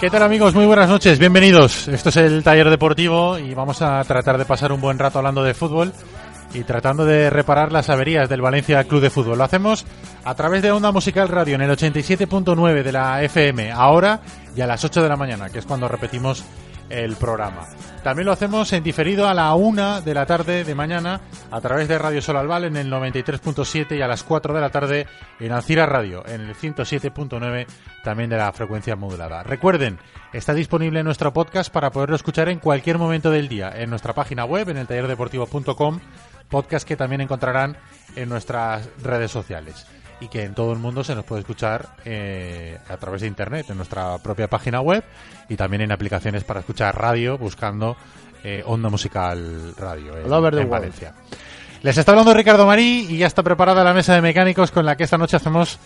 ¿Qué tal amigos? Muy buenas noches, bienvenidos. Esto es el taller deportivo y vamos a tratar de pasar un buen rato hablando de fútbol y tratando de reparar las averías del Valencia Club de Fútbol. Lo hacemos a través de Onda Musical Radio en el 87.9 de la FM, ahora y a las 8 de la mañana, que es cuando repetimos el programa. También lo hacemos en diferido a la 1 de la tarde de mañana a través de Radio Sol Albal en el 93.7 y a las 4 de la tarde en Alcira Radio en el 107.9 también de la frecuencia modulada. Recuerden, está disponible nuestro podcast para poderlo escuchar en cualquier momento del día en nuestra página web en el tallerdeportivo.com, podcast que también encontrarán en nuestras redes sociales y que en todo el mundo se nos puede escuchar eh, a través de internet, en nuestra propia página web y también en aplicaciones para escuchar radio buscando eh, Onda Musical Radio en, en. Valencia. Les está hablando Ricardo Marí y ya está preparada la mesa de mecánicos con la que esta noche hacemos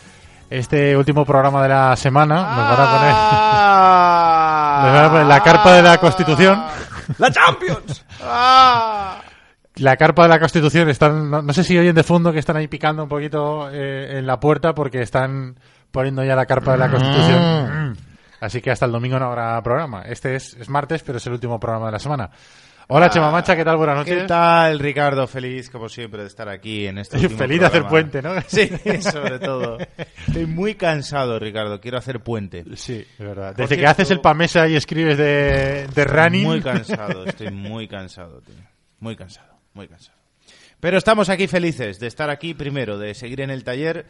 este último programa de la semana. Nos van a poner, Ah. nos van a poner la carpa de la Constitución. ¡La Champions! Ah. La carpa de la Constitución están, no, no sé si oyen de fondo que están ahí picando un poquito eh, en la puerta porque están poniendo ya la carpa de la Constitución. Mm. Así que hasta el domingo no habrá programa. Este es, es martes, pero es el último programa de la semana. Hola, Chema Mancha, ¿qué tal? Buenas noches. ¿Qué tal, Ricardo? Feliz, como siempre, de estar aquí en este Feliz de hacer puente, ¿no? Sí, sobre todo. Estoy muy cansado, Ricardo. Quiero hacer puente. Sí, es verdad. Desde que haces el pamesa y escribes de, de running. Muy cansado, estoy muy cansado, tío. Muy cansado, muy cansado. Pero estamos aquí felices de estar aquí, primero, de seguir en el taller,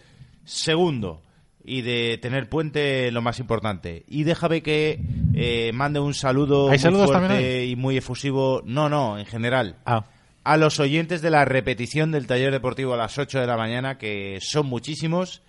segundo, y de tener puente lo más importante. Y déjame que eh, mande un saludo ¿Hay muy fuerte y muy efusivo, no, no, en general, Ah, a los oyentes de la repetición del taller deportivo a las 8 de la mañana, que son muchísimos,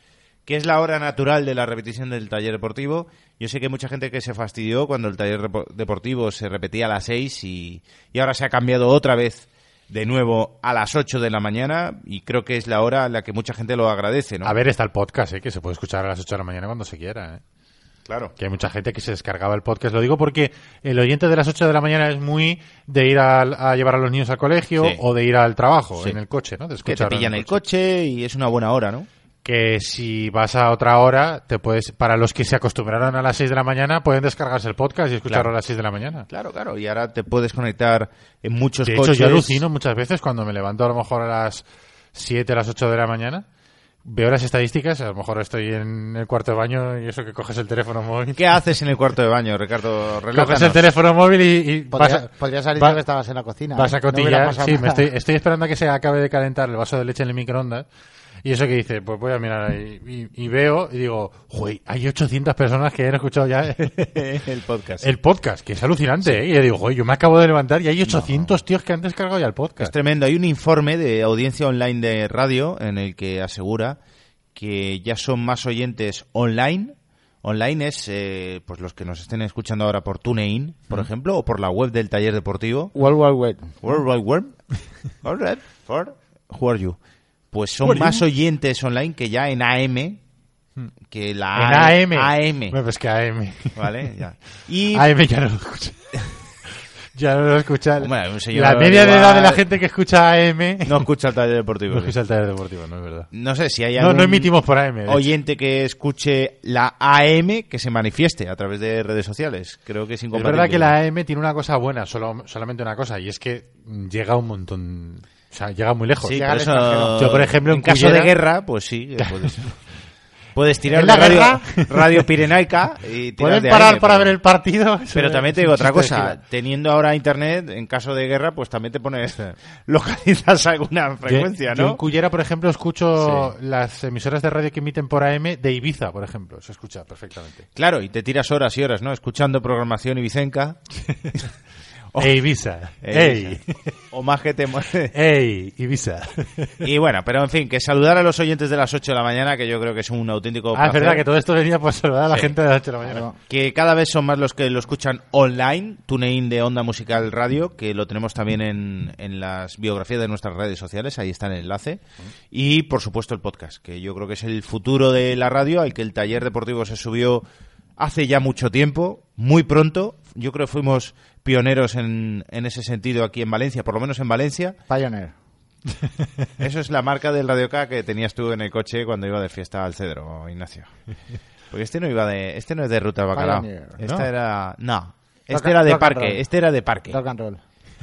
que es la hora natural de la repetición del taller deportivo. Yo sé que hay mucha gente que se fastidió cuando el taller deportivo se repetía a las 6 y, y ahora se ha cambiado otra vez de nuevo a las 8 de la mañana y creo que es la hora en la que mucha gente lo agradece, ¿no? a ver, está el podcast, ¿eh? que se puede escuchar a las 8 de la mañana cuando se quiera. ¿eh? claro. Que hay mucha gente que se descargaba el podcast. Lo digo porque el oyente de las 8 de la mañana es muy de ir al- a, llevar a los niños al colegio Sí. o de ir al trabajo Sí. en el coche, ¿no? De Que te pillan el coche y es una buena hora, ¿no? Que si vas a otra hora, te puedes, para los que se acostumbraron a las 6 de la mañana, pueden descargarse el podcast y escucharlo Claro. a las 6 de la mañana. Claro, claro. Y ahora te puedes conectar en muchos De hecho, coches. yo alucino muchas veces cuando me levanto a lo mejor a las 7, a las 8 de la mañana, veo las estadísticas, a lo mejor estoy en el cuarto de baño y eso que coges el teléfono móvil. ¿Qué haces en el cuarto de baño, Ricardo? Coges Relájanos. el teléfono móvil y, y vas Podría, a, podrías haber va- que estabas en la cocina. vas a. No cotillar. pasado sí, me estoy, estoy esperando a que se acabe de calentar el vaso de leche en el microondas. Y eso que dice, pues voy a mirar ahí. Y, y veo y digo, ¡Joder! Hay 800 personas que han escuchado ya el podcast. el podcast, que es alucinante. ¿eh? Y yo digo, "Joder, yo me acabo de levantar y hay 800 tíos que han descargado ya el Es podcast. tremendo. Hay un informe de audiencia online de radio en el que asegura que ya son más oyentes online. Online es eh, pues los que nos estén escuchando ahora por TuneIn, por ejemplo, o por la web del taller deportivo. World Wide Web. World Wide Web. All right. For who are you? Pues son más oyentes online que ya en AM, que la En AM. AM. Bueno, pues que AM. ¿Vale? Ya. Y AM ya no lo escucha. ya no lo escucha. Hombre, un señor la media de edad de la gente que escucha AM no escucha el taller deportivo. no escucha el taller deportivo, no es verdad. No sé si hay No, algún no emitimos por AM. oyente que escuche la AM que se manifieste a través de redes sociales. Creo que es Es incompatible. verdad que la AM tiene una cosa buena, solo, solamente una cosa, y es que llega un montón. O sea, llega muy lejos. Sí, Llega por al eso, extranjero. Yo, por ejemplo, en en caso de guerra, pues sí, puedes, puedes tirar ¿En la radio, guerra? radio pirenaica y de parar para pero- ver el partido. Pero también te digo otra cosa, teniendo ahora internet, en caso de guerra, pues también te pones, localizas alguna frecuencia, Yo- yo en ¿no? Cullera, por ejemplo, escucho las emisoras de radio que emiten por AM de Ibiza, por ejemplo. Se escucha perfectamente. Claro, y te tiras horas y horas, ¿no? Escuchando programación ibicenca. E Ibiza. Ey. O más que te mueve. Ey, Ibiza. Y bueno, pero en fin, que saludar a los oyentes de las 8 de la mañana, que yo creo que es un auténtico Ah, es verdad que todo esto venía por saludar a la Sí. gente de las 8 de la mañana. Que cada vez son más los que lo escuchan online, TuneIn de Onda Musical Radio, que lo tenemos también en, en las biografías de nuestras redes sociales, ahí está el enlace. Y por supuesto el podcast, que yo creo que es el futuro de la radio, al que el taller deportivo se subió hace ya mucho tiempo, muy pronto. Yo creo que fuimos pioneros en, en ese sentido aquí en Valencia, por lo menos en Valencia. Pioneer. Eso es la marca del Radio K que tenías tú en el coche cuando iba de fiesta al Cedro, Ignacio. Porque este no iba de, este no es de ruta al bacalao. Pioneer. Esta ¿No? era, no, este era de parque, este era de parque. Rock and roll.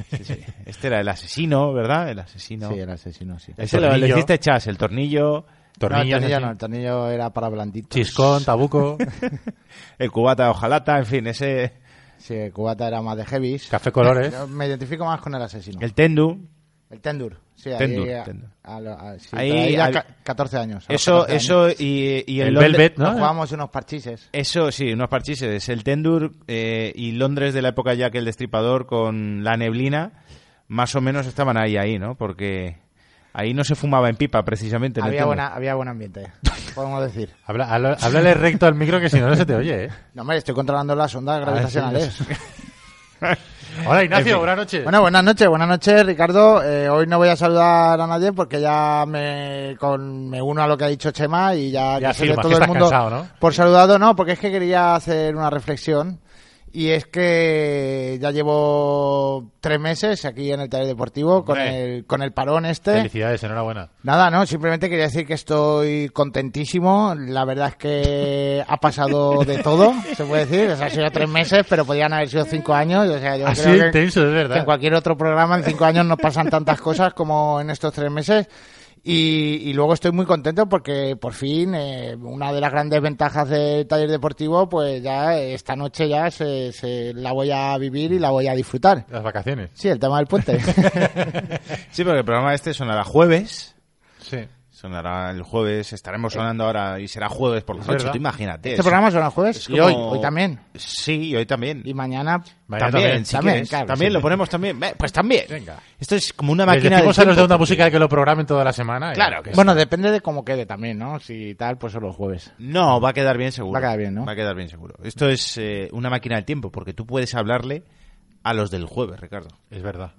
Sí, sí. Este era el asesino, ¿verdad? El asesino. Sí, el asesino, sí. Ese lo, le hiciste chas, el tornillo, Tornillos no, el tornillo no, el tornillo era para blanditos. Chiscón, tabuco, el cubata de hojalata, en fin, ese, Sí, el cubata era más de heavies. café colores. Yo Me identifico más con el asesino. el tendu. El tendur. Sí, Tendur, ahí, a- tendur. a lo- a- sí, Ahí, pero ahí ya al- ca- 14 años. a Eso, 14 eso años. y, y en El Londres- Velvet, Nos ¿no? jugábamos unos parchises. Eso sí, unos parchises. El Tendur eh, y Londres de la época ya que el destripador con la neblina, más o menos estaban ahí, ahí, ¿no? Porque ahí no se fumaba en pipa, precisamente. Había, buena, había buen ambiente, podemos decir. Habla, habla- háblale recto al micro que si no, no se te oye, ¿eh? No, hombre, estoy controlando las ondas gravitacionales. Hola, Ignacio, En fin. buenas noches. Bueno, buenas noches, buenas noches, Ricardo. Eh, hoy no voy a saludar a nadie porque ya me, con, me uno a lo que ha dicho Chema y ya, Ya que firmas, todo que el mundo cansado, ¿no? por saludado. No, porque es que quería hacer una reflexión y es que ya llevo tres meses aquí en el taller deportivo con el, con el parón este. Felicidades, enhorabuena. Nada, no, simplemente quería decir que estoy contentísimo. La verdad es que ha pasado de todo, se puede decir. O sea, han sido tres meses, pero podían haber sido cinco años. O sea, yo Así creo que, en cualquier otro programa en cinco años no pasan tantas cosas como en estos tres meses. Y, y luego estoy muy contento porque por fin eh, una de las grandes ventajas del taller deportivo, pues ya esta noche ya se, se la voy a vivir y la voy a disfrutar. Las vacaciones. Sí, el tema del puente. Sí, porque el programa este sonará jueves. Sí. Sonará el jueves, estaremos sonando ahora y será jueves por la Es noche. verdad. Tú imagínate. este es- programa los jueves es y hoy, como- hoy también. Sí, y hoy también. Y mañana Mañana también, también. si También, claro, también sí. lo ponemos también. Pues también. Venga. Esto es como una máquina del a los de una música que lo programen toda la semana. Claro que sí. Bueno, depende de cómo quede también, ¿no? Si tal, pues son los jueves. No, va a quedar bien seguro. Va a quedar bien, ¿no? Va a quedar bien seguro. Esto es eh, una máquina del tiempo, porque tú puedes hablarle a los del jueves, Ricardo. Es verdad.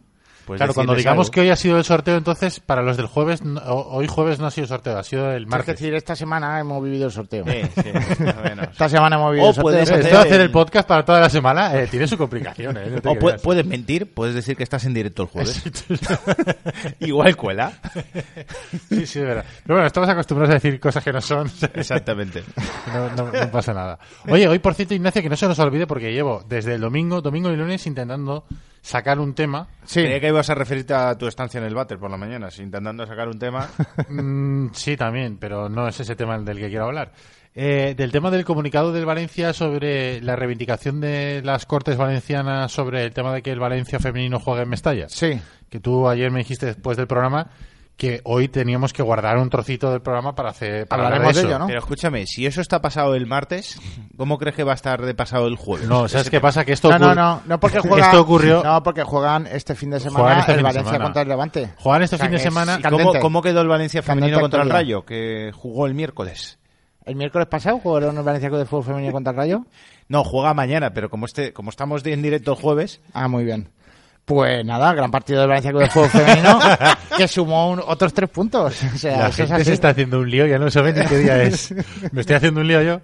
Puedes claro, cuando digamos algo. que hoy ha sido el sorteo, entonces para los del jueves, no- hoy jueves no ha sido sorteo, ha sido el Es martes. decir, esta semana hemos vivido el sorteo. Sí, sí, más o menos. Esta semana hemos vivido O el sorteo. puedes Esto hacer de hacer el- podcast para toda la semana eh, tiene su complicación. eh, no O pu- puedes mentir, puedes decir que estás en directo el jueves. Igual cuela. Sí, sí, es verdad. Pero bueno, estamos acostumbrados a decir cosas que no son. Exactamente. No, no- no pasa nada. Oye, hoy por cierto, Ignacio, que no se nos olvide porque llevo desde el domingo, domingo y lunes intentando sacar un tema. Sí. Que ibas a referirte a tu estancia en el váter por la mañana, intentando sacar un tema. Mm, sí, también, pero no es ese tema del que quiero hablar. Eh, del tema del comunicado del Valencia sobre la reivindicación de las Cortes Valencianas sobre el tema de que el Valencia femenino juegue en Mestalla. Sí. Que tú ayer me dijiste después del programa que hoy teníamos que guardar un trocito del programa para hacer para hablar Hablaremos de eso. ello, ¿no? Pero escúchame, si eso está pasado el martes, ¿cómo crees que va a estar de pasado el jueves? No, ¿sabes qué pasa? Que esto No, no, no, no porque juegan, Esto ocurrió- no porque juegan este fin de semana este el fin de Valencia semana. contra el Levante. Juegan este O sea, fin de semana. ¿Y candente. cómo, cómo quedó el Valencia femenino Candente contra el. Rayo, que jugó el miércoles? El miércoles pasado jugaron el Valencia de Fútbol Femenino contra el Rayo. No, juega mañana, pero como este, como estamos de- en directo el jueves, Ah, muy bien. Pues nada, gran partido del Valencia Club de Fútbol Femenino que sumó un- otros tres puntos. O sea, La es se está haciendo un lío, ya no saben ni qué día es. Me estoy haciendo un lío yo.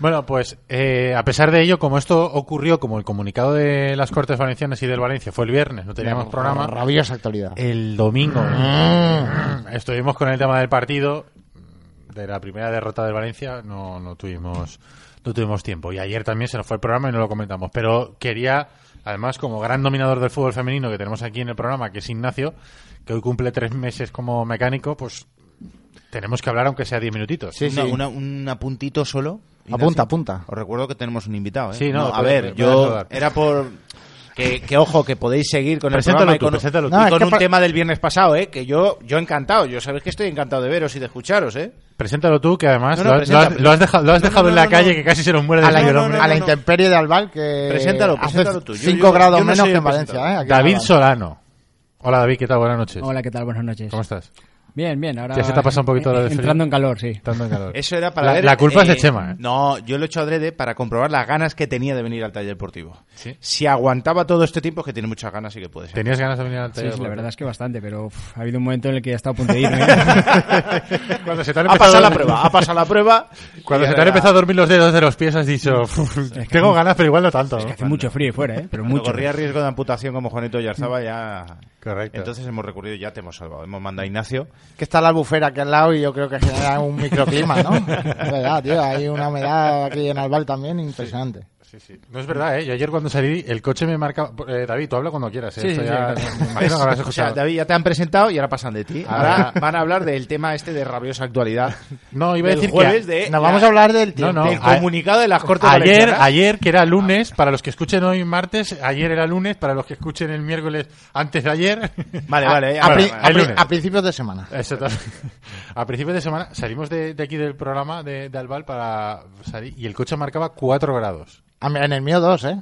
Bueno, pues eh, a pesar de ello, como esto ocurrió, como el comunicado de las Cortes Valencianas y del Valencia fue el viernes, no teníamos programa, Rabiosa actualidad. el domingo estuvimos con el tema del partido, de la primera derrota del Valencia, no, no tuvimos no tuvimos tiempo. Y ayer también se nos fue el programa y no lo comentamos. Pero quería, además, como gran dominador del fútbol femenino que tenemos aquí en el programa, que es Ignacio, que hoy cumple tres meses como mecánico, pues tenemos que hablar aunque sea diez minutitos. Sí, una- sí. una- un apuntito solo. Ignacio. Apunta, apunta. Os recuerdo que tenemos un invitado, ¿eh? Sí, no, a ver, yo era por Que, que, ojo, que podéis seguir con el Preséntalo programa y tú, con, preséntalo y. No, con un tema del viernes pasado, ¿eh? Que yo, yo encantado. Yo sabéis que estoy encantado de veros y de escucharos, ¿eh? Preséntalo tú, que además No, no, lo, has- presenta, lo has, lo has dejado, lo has No, dejado no, en la no, calle no. que casi se nos muere de a la, frío el no, hombre. no, a la intemperie de Albal que Preséntalo, hace preséntalo tú. Yo- 5 yo- grados yo no menos que el en Valencia. ¿eh? Aquí David. Solano. Hola David, ¿qué tal? Buenas noches. Hola, ¿qué tal? Buenas noches. ¿Cómo estás? Bien, bien. Ahora ¿Ya se te ha pasado un poquito frío? Entrando en calor, sí. Estando en calor. Eso era para la, ver, la culpa es de eh, Chema, ¿eh? No, yo lo he hecho adrede para comprobar las ganas que tenía de venir al taller deportivo. Sí. Si aguantaba todo este tiempo, es que tiene muchas ganas y que puede ser. ¿Tenías ganas de venir al Sí, taller? sí, la Porque- verdad es que bastante, pero uf, ha habido un momento en el que ya he estado a punto de irme. Cuando se te han Ha empezado, pasado la prueba, ha pasado la prueba. Cuando se te han empezado a dormir los dedos de los pies has dicho, "Uf, tengo ganas, pero igual no tanto. ¿no? Hace mucho frío fuera, ¿eh? Pero Cuando mucho. corría riesgo de amputación como Juanito Yarzaba, ya. Correcto. Entonces hemos recurrido, ya te hemos salvado. Hemos mandado a Ignacio. Que está la albufera aquí al lado y yo creo que genera un microclima, ¿no? Es verdad, tío. Hay una humedad aquí en Albal también impresionante. Sí, sí. No es verdad, ¿eh? Yo ayer cuando salí, el coche me marcaba... Eh, David, tú habla cuando quieras, ¿eh? Sí, Esto sí, ya- sí, me imagino que habrás O sea, escuchado. David, ya te han presentado y ahora pasan de ti. Ahora van a hablar del tema este de rabiosa actualidad. No, iba a decir jueves que... de Nos la- vamos a hablar del tiempo. No, no. del a- comunicado de las Cortes Ayer, Valencianas. ayer, que era lunes, para los que escuchen hoy martes, ayer era lunes, para los que escuchen el miércoles antes de ayer. Vale, vale. A, pri- principios de semana. Exacto. A principios de semana salimos de, de aquí del programa de, de Albal para salir y el coche marcaba 4 grados. En el mío dos, ¿eh?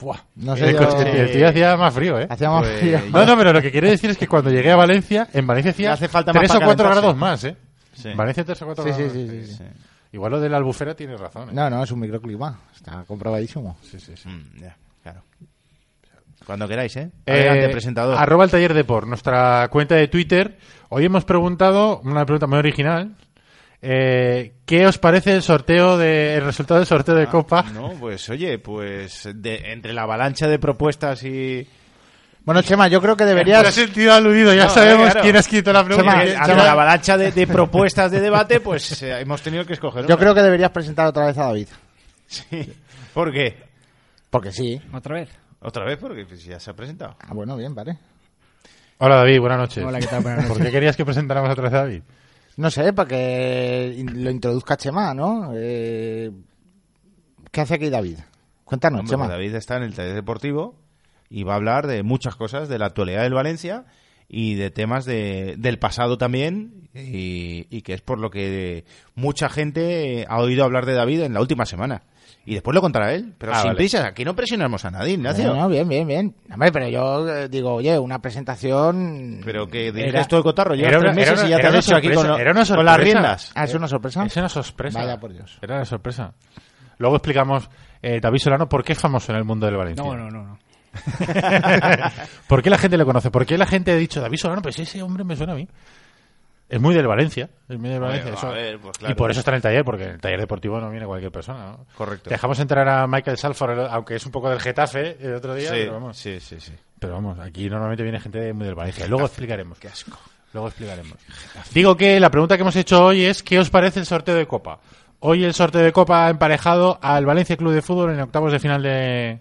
Buah. No sé el, yo- coche- el tío hacía más frío, ¿eh? Hacíamos Pues, frío. No, no, pero lo que quiere decir es que cuando llegué a Valencia, en Valencia hacía hace falta más 3 o para 4 calentarse. grados más, ¿eh? Sí. En Valencia 3 o 4 Sí, sí, grados. sí, más. sí, sí. Igual lo de la albufera tiene razón, ¿eh? No, no, es un microclima. Está comprobadísimo. Sí, sí, sí. Mm, ya, claro. Cuando queráis, ¿eh? Eh, Adelante, presentador. Arroba el taller de por nuestra cuenta de Twitter. Hoy hemos preguntado, una pregunta muy original. Eh, ¿Qué os parece el sorteo de, el resultado del sorteo de Copa? No, pues oye, pues de- entre la avalancha de propuestas y... Bueno, Chema, yo creo que Por deberías... sentido aludido, ya No, sabemos claro. quién ha escrito la pregunta. Chema, la avalancha de, de propuestas de debate, pues eh, hemos tenido que escoger Yo una. creo que deberías presentar otra vez a David. Sí. ¿Por qué? Porque sí. ¿Otra vez? Otra vez, porque pues, ya se ha presentado. Ah, bueno, bien, vale. Hola David, buenas noches. Hola, ¿qué tal? Buenas ¿Por noches. qué querías que presentáramos otra vez a David? No sé, para que lo introduzca Chema, ¿no? Eh, ¿Qué hace aquí David? Cuéntanos, Hombre, Chema. pues David está en el taller deportivo y va a hablar de muchas cosas, de la actualidad del Valencia y de temas de, del pasado también y, y que es por lo que mucha gente ha oído hablar de David en la última semana. Y después lo contará él, pero Ah, sin vale. prisas, aquí no presionamos a nadie, Ignacio. No, no, bien, bien, bien. Hombre, pero yo eh, digo, oye, una presentación... Pero que diriges todo el cotarro, llevas era tres meses era y ya te has hecho aquí con, sorpresa, lo- era una con las riendas. Ah, ¿es una sorpresa? Es una sorpresa. Vaya por Dios. Era una sorpresa. Luego explicamos, eh, David Solano, por qué es famoso en el mundo del Valencia. No, no, no. no. ¿Por qué la gente le conoce? ¿Por qué la gente ha dicho David Solano? Pues ese hombre me suena a mí. Es muy del Valencia. Es muy del A ver, Valencia. a eso- ver, pues claro. Y por eso está en el taller, porque en el taller deportivo no viene cualquier persona. ¿no? Correcto. Dejamos entrar a Michael Salford, aunque es un poco del Getafe el otro día. Sí, pero, vamos, sí, sí, sí. pero vamos, aquí normalmente viene gente muy del Valencia. Luego explicaremos. Qué asco. Luego explicaremos. Digo que la pregunta que hemos hecho hoy es ¿qué os parece el sorteo de Copa? Hoy el sorteo de Copa ha emparejado al Valencia Club de Fútbol en octavos de final de,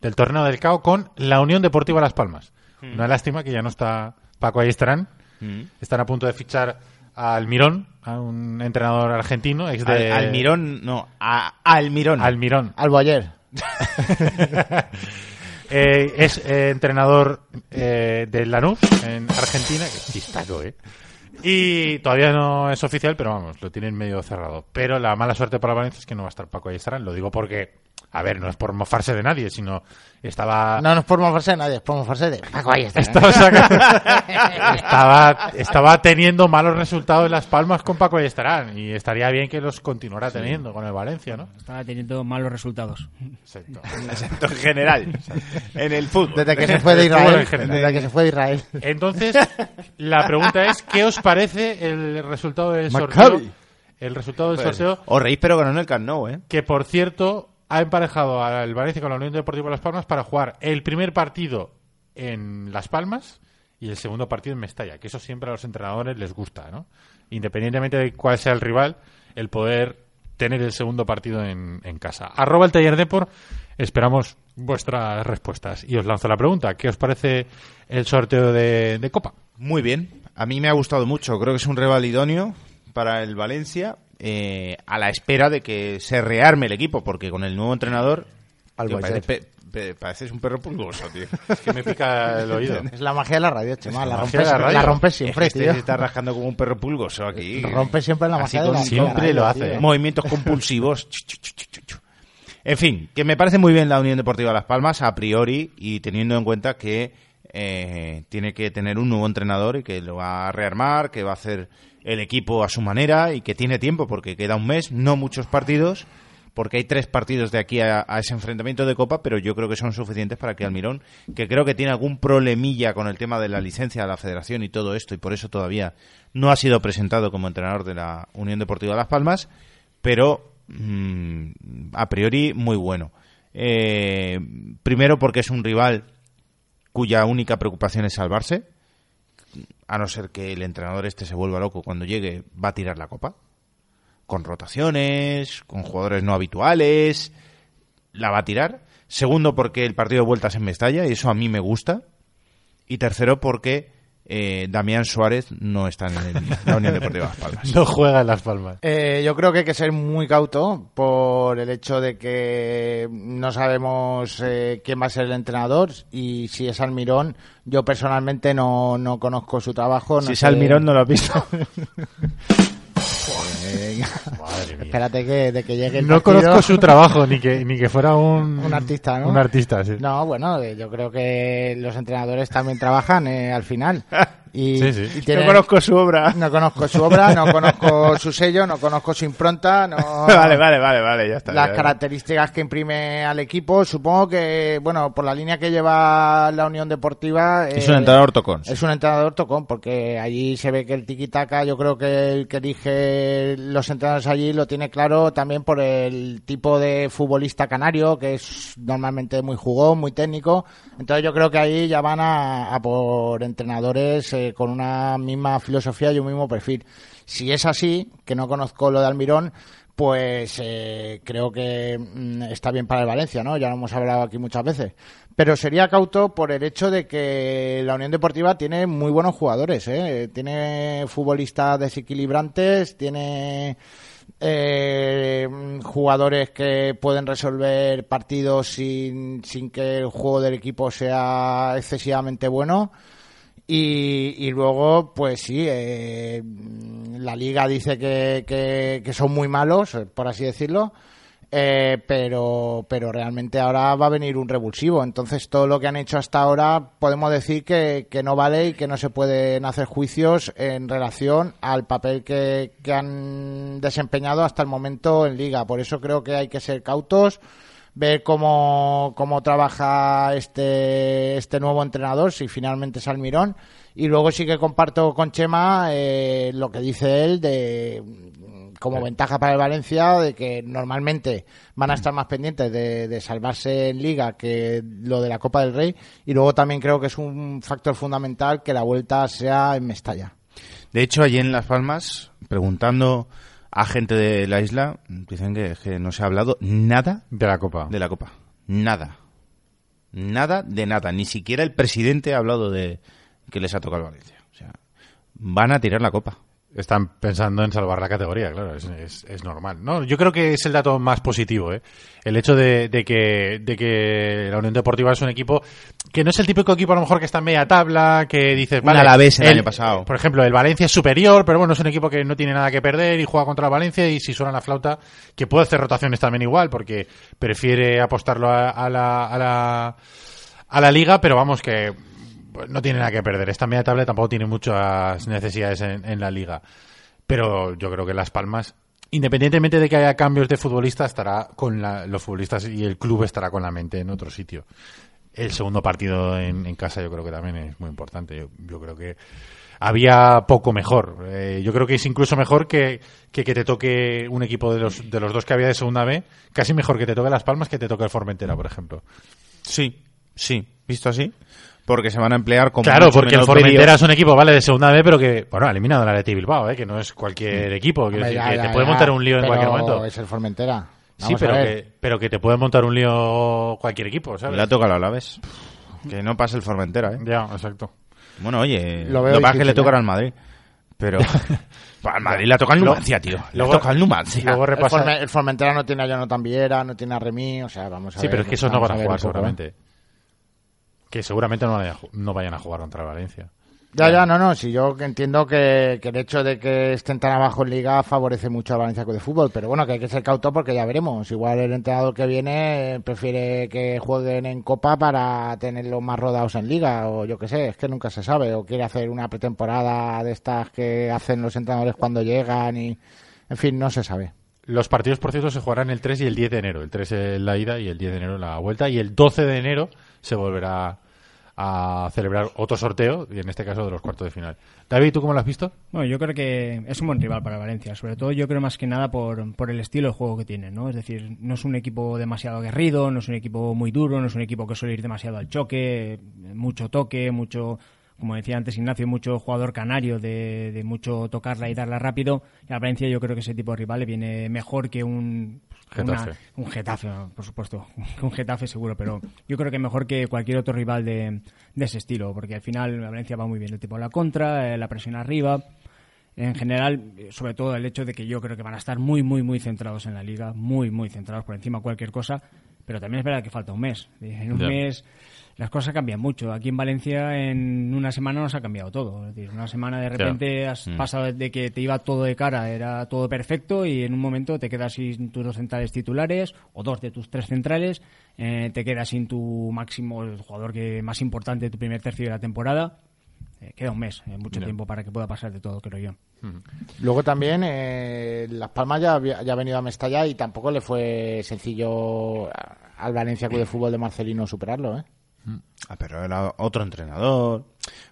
del torneo del CAO con la Unión Deportiva Las Palmas. Una lástima que ya no está Paco Ayestarán. Mm. Están a punto de fichar a Almirón, a un entrenador argentino, ex de Al- Almirón, no, a Almirón. Almirón. Alboyer. Eh, es eh, entrenador eh, del Lanús en Argentina. Que chistaco, ¿eh? Y todavía no es oficial, pero vamos, lo tienen medio cerrado. Pero la mala suerte para Valencia es que no va a estar Paco Ayestarán. Lo digo porque, a ver, no es por mofarse de nadie, sino estaba... No, no es por mofarse de nadie, es por mofarse de Paco Ayestarán. Estaba, saca- estaba, estaba teniendo malos resultados en Las Palmas con Paco Ayestarán y estaría bien que los continuara teniendo con el Valencia, ¿no? Estaba teniendo malos resultados. Exacto. Exacto, en general. en el fútbol. Desde que se fue de Israel. Desde que se fue de Israel. Entonces, la pregunta es, ¿qué os parece el resultado del sorteo? Maccabi. El resultado del Pues, sorteo, Os reís, pero ganó en el Camp Nou, ¿eh? que por cierto ha emparejado al Valencia con la Unión Deportiva Las Palmas para jugar el primer partido en Las Palmas y el segundo partido en Mestalla, que eso siempre a los entrenadores les gusta, ¿no? Independientemente de cuál sea el rival, el poder tener el segundo partido en, casa. Arroba el taller Depor, esperamos vuestras respuestas. Y os lanzo la pregunta, ¿qué os parece el sorteo de, de Copa? Muy bien. A mí me ha gustado mucho. Creo que es un rival idóneo para el Valencia. Eh, a la espera de que se rearme el equipo, porque con el nuevo entrenador. Algo tío, parece, ayer. pe- Pe- Pareces un perro pulgoso, tío. Que me pica el oído. Es la magia de la radio, Chema. La, La rompes, la radio. la rompes Es siempre, este tío. se está rascando como un perro pulgoso aquí. Rompe siempre la Así magia de la, siempre lo hace, tío. ¿eh? Movimientos compulsivos. En fin, que me parece muy bien la Unión Deportiva Las Palmas a priori y teniendo en cuenta que eh, tiene que tener un nuevo entrenador y que lo va a rearmar, que va a hacer el equipo a su manera y que tiene tiempo porque queda un mes, no muchos partidos, porque hay tres partidos de aquí a, ese enfrentamiento de Copa, pero yo creo que son suficientes para que Almirón, que creo que tiene algún problemilla con el tema de la licencia de la federación y todo esto, y por eso todavía no ha sido presentado como entrenador de la Unión Deportiva Las Palmas, pero mm, a priori muy bueno. Eh, primero porque es un rival cuya única preocupación es salvarse, a no ser que el entrenador este se vuelva loco cuando llegue, va a tirar la copa, con rotaciones, con jugadores no habituales, la va a tirar. Segundo porque el partido de vueltas en Mestalla, y eso a mí me gusta. Y tercero porque eh, Damián Suárez no está en el- la Unión Deportiva Las Palmas. No juega en Las Palmas. Eh, yo creo que hay que ser muy cauto por el hecho de que no sabemos eh, quién va a ser el entrenador y si es Almirón. Yo personalmente no, no conozco su trabajo. No si es Almirón no lo has visto. Eh, Madre mía. espérate que, de que llegue el No partido. conozco su trabajo, ni que, ni que fuera un... Un artista, ¿no? Un artista, sí. No, bueno, eh, yo creo que los entrenadores también trabajan eh, al final. Y, Sí, sí. y No conozco su obra. no conozco su obra, no conozco su sello, no conozco su impronta, no... vale, vale, vale, vale, ya está. las ya. características que imprime al equipo. Supongo que, bueno, por la línea que lleva la Unión Deportiva. Es eh, un entrenador tocón. Es un entrenador tocón, porque allí se ve que el tiki-taka, yo creo que el que elige los entrenadores allí lo tiene claro también por el tipo de futbolista canario, que es normalmente muy jugón, muy técnico. Entonces yo creo que ahí ya van a, a por entrenadores eh, con una misma filosofía y un mismo perfil. Si es así, que no conozco lo de Almirón, pues eh, creo que mm, está bien para el Valencia, ¿no? Ya lo hemos hablado aquí muchas veces. Pero sería cauto por el hecho de que la Unión Deportiva tiene muy buenos jugadores, ¿eh? Tiene futbolistas desequilibrantes, tiene eh, jugadores que pueden resolver partidos sin, sin que el juego del equipo sea excesivamente bueno. Y, y luego, pues sí, eh, la liga dice que, que, que son muy malos, por así decirlo, eh, pero, pero realmente ahora va a venir un revulsivo. Entonces, todo lo que han hecho hasta ahora podemos decir que, que no vale y que no se pueden hacer juicios en relación al papel que, que han desempeñado hasta el momento en liga. Por eso creo que hay que ser cautos ver cómo, cómo trabaja este, este nuevo entrenador, si finalmente es Almirón. Y luego sí que comparto con Chema eh, lo que dice él de mm, como ventaja para el Valencia de que normalmente van a estar más pendientes de, de salvarse en liga que lo de la Copa del Rey y luego también creo que es un factor fundamental que la vuelta sea en Mestalla. De hecho, allí en Las Palmas, preguntando a gente de la isla, dicen que, que no se ha hablado nada De la Copa. de la Copa. Nada. Nada de nada. Ni siquiera el presidente ha hablado de que les ha tocado el Valencia. O sea, van a tirar la Copa. Están pensando en salvar la categoría, claro, es, es- es normal. No, yo creo que es el dato más positivo, ¿eh? El hecho de, de que, de que la Unión Deportiva es un equipo que no es el típico equipo a lo mejor que está en media tabla, que dices, vale, Alavés el año pasado. Por ejemplo, el Valencia es superior, pero bueno, es un equipo que no tiene nada que perder y juega contra el Valencia y si suena la flauta, que puede hacer rotaciones también igual, porque prefiere apostarlo a, a la, a la a la liga, pero vamos que pues, no tiene nada que perder. Esta media tabla tampoco tiene muchas necesidades en, en la liga. Pero yo creo que Las Palmas, independientemente de que haya cambios de futbolista, estará con la- los futbolistas y el club estará con la mente en otro sitio. El segundo partido en, casa yo creo que también es muy importante. Yo, yo creo que había poco mejor. Eh, yo creo que es incluso mejor que, que, que te toque un equipo de los, de los dos que había de segunda B, casi mejor que te toque Las Palmas que te toque el Formentera, por ejemplo. Sí, sí. ¿Visto así? Porque se van a emplear con Claro, porque el Formentera es un equipo, vale, de segunda B, pero que, bueno, ha eliminado al Athletic Bilbao, ¿eh? que no es cualquier equipo. Quiero Hombre, decir, ya, que ya, te puede ya, montar un lío en cualquier momento. Es el Formentera. Sí, Vamos pero que, pero que te puede montar un lío cualquier equipo, ¿sabes? Le ha tocado a la vez. Que no pase el Formentera, ¿eh? Ya, exacto. Bueno, oye, Lo lo, veo que pasa es que le difícil, tocará ¿eh? al Madrid. Pero al Madrid le toca el Numancia, tío. Le toca el Numancia. Luego El, repasa. Forme- el Formentera no tiene a Jonathan Viera, no tiene a Remy, o sea, vamos a Sí, ver. pero es que esos no van a jugar ¿eh? seguramente. Que seguramente no vayan, a, no vayan a jugar contra el Valencia. Ya, ya, no, no, si yo que entiendo que, que el hecho de que estén tan abajo en Liga favorece mucho al Valencia de Fútbol, pero bueno, que hay que ser cauto porque ya veremos. Igual el entrenador que viene prefiere que jueguen en Copa para tenerlos más rodados en Liga, o yo qué sé, es que nunca se sabe, o quiere hacer una pretemporada de estas que hacen los entrenadores cuando llegan y, en fin, no se sabe. Los partidos, por cierto, se jugarán el 3 y el 10 de enero. El 3 en la ida y el 10 de enero en la vuelta. Y el 12 de enero se volverá a celebrar otro sorteo, y en este caso de los cuartos de final. David, ¿tú cómo lo has visto? Bueno, yo creo que es un buen rival para Valencia, sobre todo yo creo más que nada por, por el estilo de juego que tiene, ¿no? Es decir, no es un equipo demasiado aguerrido, no es un equipo muy duro, no es un equipo que suele ir demasiado al choque, mucho toque, mucho, como decía antes Ignacio, mucho jugador canario de, de mucho tocarla y darla rápido. Y a Valencia yo creo que ese tipo de rival le viene mejor que un Getafe. un Getafe, por supuesto, un Getafe seguro, pero yo creo que mejor que cualquier otro rival de, ese estilo, porque al final Valencia va muy bien el tipo de la contra, eh, la presión arriba. En general, eh, sobre todo el hecho de que yo creo que van a estar muy, muy, muy centrados en la liga, muy, muy centrados por encima de cualquier cosa, pero también es verdad que falta un mes. En un Ya. mes las cosas cambian mucho. Aquí en Valencia en una semana nos ha cambiado todo. Es decir, una semana de repente has pasado de que te iba todo de cara, era todo perfecto y en un momento te quedas sin tus dos centrales titulares o dos de tus tres centrales, eh, te quedas sin tu máximo, el jugador que más importante de tu primer tercio de la temporada. Eh, queda un mes, eh, mucho tiempo para que pueda pasar de todo, creo yo. Luego también eh, Las Palmas ya, había- ya ha venido a Mestalla y tampoco le fue sencillo al Valencia Club de Fútbol de Marcelino superarlo, ¿eh? Ah, pero era otro entrenador.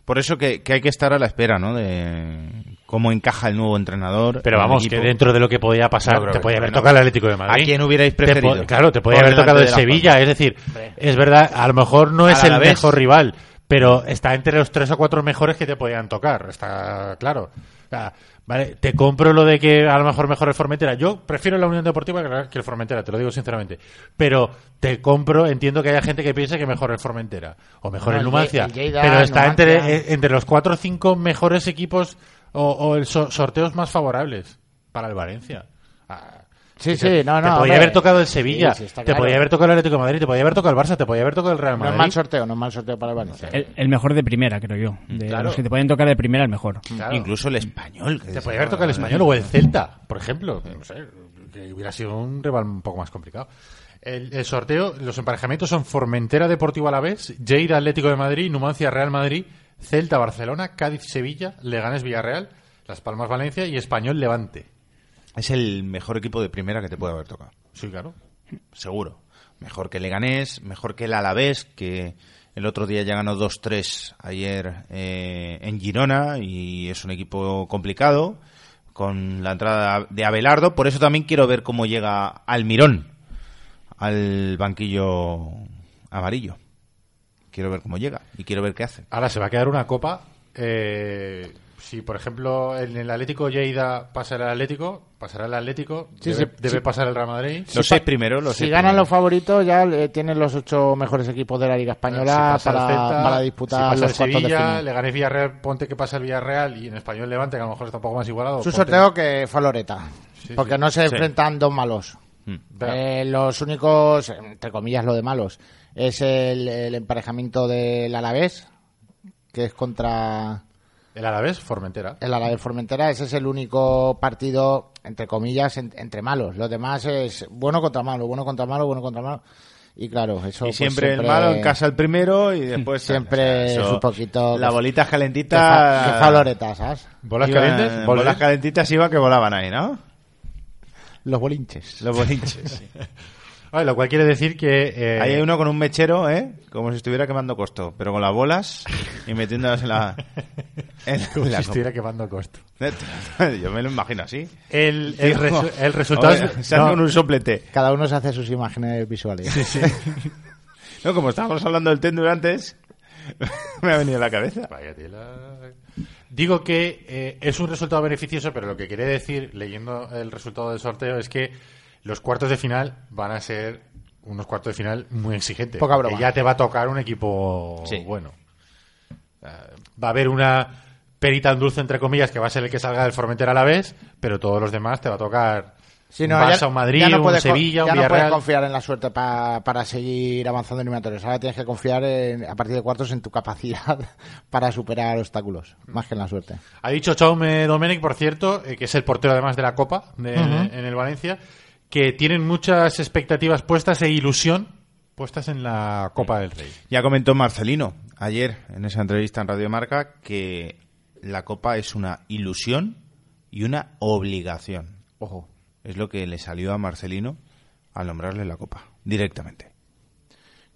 Por eso que, que hay que estar a la espera, ¿no? De cómo encaja el nuevo entrenador. Pero vamos, que dentro de lo que podía pasar, te podía haber tocado el Atlético de Madrid. ¿A quién hubierais preferido? claro, te podía haber tocado el Sevilla, es decir, es verdad, a lo mejor no es el mejor rival, pero está entre los tres o cuatro mejores que te podían tocar, está claro. O sea, vale, te compro lo de que a lo mejor mejor el Formentera. Yo prefiero la Unión Deportiva que- el Formentera, te lo digo sinceramente. Pero te compro, entiendo que haya gente que piense que mejor el Formentera o mejor No, el Numancia. Lle- el Lleida, pero está Numancia. entre, eh, entre los cuatro o cinco mejores equipos o, o el so- sorteos más favorables para el Valencia. Sí, sí, no, no. Te podía hombre. haber tocado el Sevilla, Sí, sí, está te claro. podía haber tocado el Atlético de Madrid, te podía haber tocado el Barça, te podía haber tocado el Real No Madrid. es mal sorteo, no es mal sorteo para el Valencia. El, el mejor de primera, creo yo. De Claro. los que te pueden tocar de primera, el mejor. Claro. Incluso el español. que Te podía haber tocado el español o el Celta, por ejemplo. No sé, que hubiera sido un rival un poco más complicado. El, el sorteo, los emparejamientos son Formentera Deportivo Alavés, Lleida Atlético de Madrid, Numancia Real Madrid, Celta Barcelona, Cádiz Sevilla, Leganés Villarreal, Las Palmas Valencia y Español Levante. Es el mejor equipo de primera que te puede haber tocado. Sí, claro. Seguro. Mejor que Leganés, mejor que el Alavés, que el otro día ya ganó 2-3 ayer eh, en Girona y es un equipo complicado con la entrada de Abelardo. Por eso también quiero ver cómo llega Almirón al banquillo amarillo. Quiero ver cómo llega y quiero ver qué hace. Ahora se va a quedar una copa. eh, si, por ejemplo, en el Atlético Lleida pasa el Atlético, pasará el Atlético, Sí, debe, sí, debe sí. pasar el Real Madrid. Los seis primeros, los Si seis ganan los favoritos, ya eh, tienen los ocho mejores equipos de la Liga Española para, Celta, para si disputar pasa los el de Sevilla, final. le ganéis Villarreal, ponte que pasa el Villarreal y en Español Levante, que a lo mejor está un poco más igualado. Su sorteo que fue Loreta. Sí, porque sí. no se Sí. enfrentan dos malos. Mm. Eh, los únicos, entre comillas, lo de malos, es el, el emparejamiento del Alavés, que es contra El Alavés, Formentera. el Alavés Formentera. Ese es el único partido, entre comillas, en- entre malos. Los demás es bueno contra malo, bueno contra malo, bueno contra malo. Y claro, eso Y pues, siempre, el malo en casa el primero y después Siempre es un poquito- la bolita Que calentita fa, que fa Loreta, ¿sabes? ¿Bolas Iban- calientes? bolas ¿Bolas calentitas iba que volaban ahí ¿no? Los bolinches. los bolinches Vale, lo cual quiere decir que... eh, ahí hay uno con un mechero ¿eh? como si estuviera quemando costo pero con las bolas y metiéndolas en la, en como la si estuviera quemando costo. yo me lo imagino así El, el, Tío, resu- el resultado oye, es... no, con un soplete Cada uno se hace sus imágenes visuales. no como estábamos hablando del tendur antes me ha venido a la cabeza Vaya tela. Digo que eh, es un resultado beneficioso, pero lo que quería decir, leyendo el resultado del sorteo, es que los cuartos de final van a ser unos cuartos de final muy exigentes. Poca broma. Que ya te va a tocar un equipo Sí. bueno. Eh, Va a haber una perita en dulce, entre comillas, que va a ser el que salga del Formentera a la vez, pero todos los demás te va a tocar Sí, no, un Barça, ya- un Madrid, ya no un puedes Sevilla, un ya no puedes Villarreal. confiar en la suerte pa- para seguir avanzando en eliminatorios. Ahora tienes que confiar en- a partir de cuartos en tu capacidad para superar obstáculos, más que en la suerte. Ha dicho Chaume Domenic, por cierto, eh, que es el portero además de la Copa de- en el Valencia, que tienen muchas expectativas puestas e ilusión puestas en la Copa del Rey. Ya comentó Marcelino ayer en esa entrevista en Radio Marca que la Copa es una ilusión y una obligación. Ojo, es lo que le salió a Marcelino al nombrarle la Copa, directamente.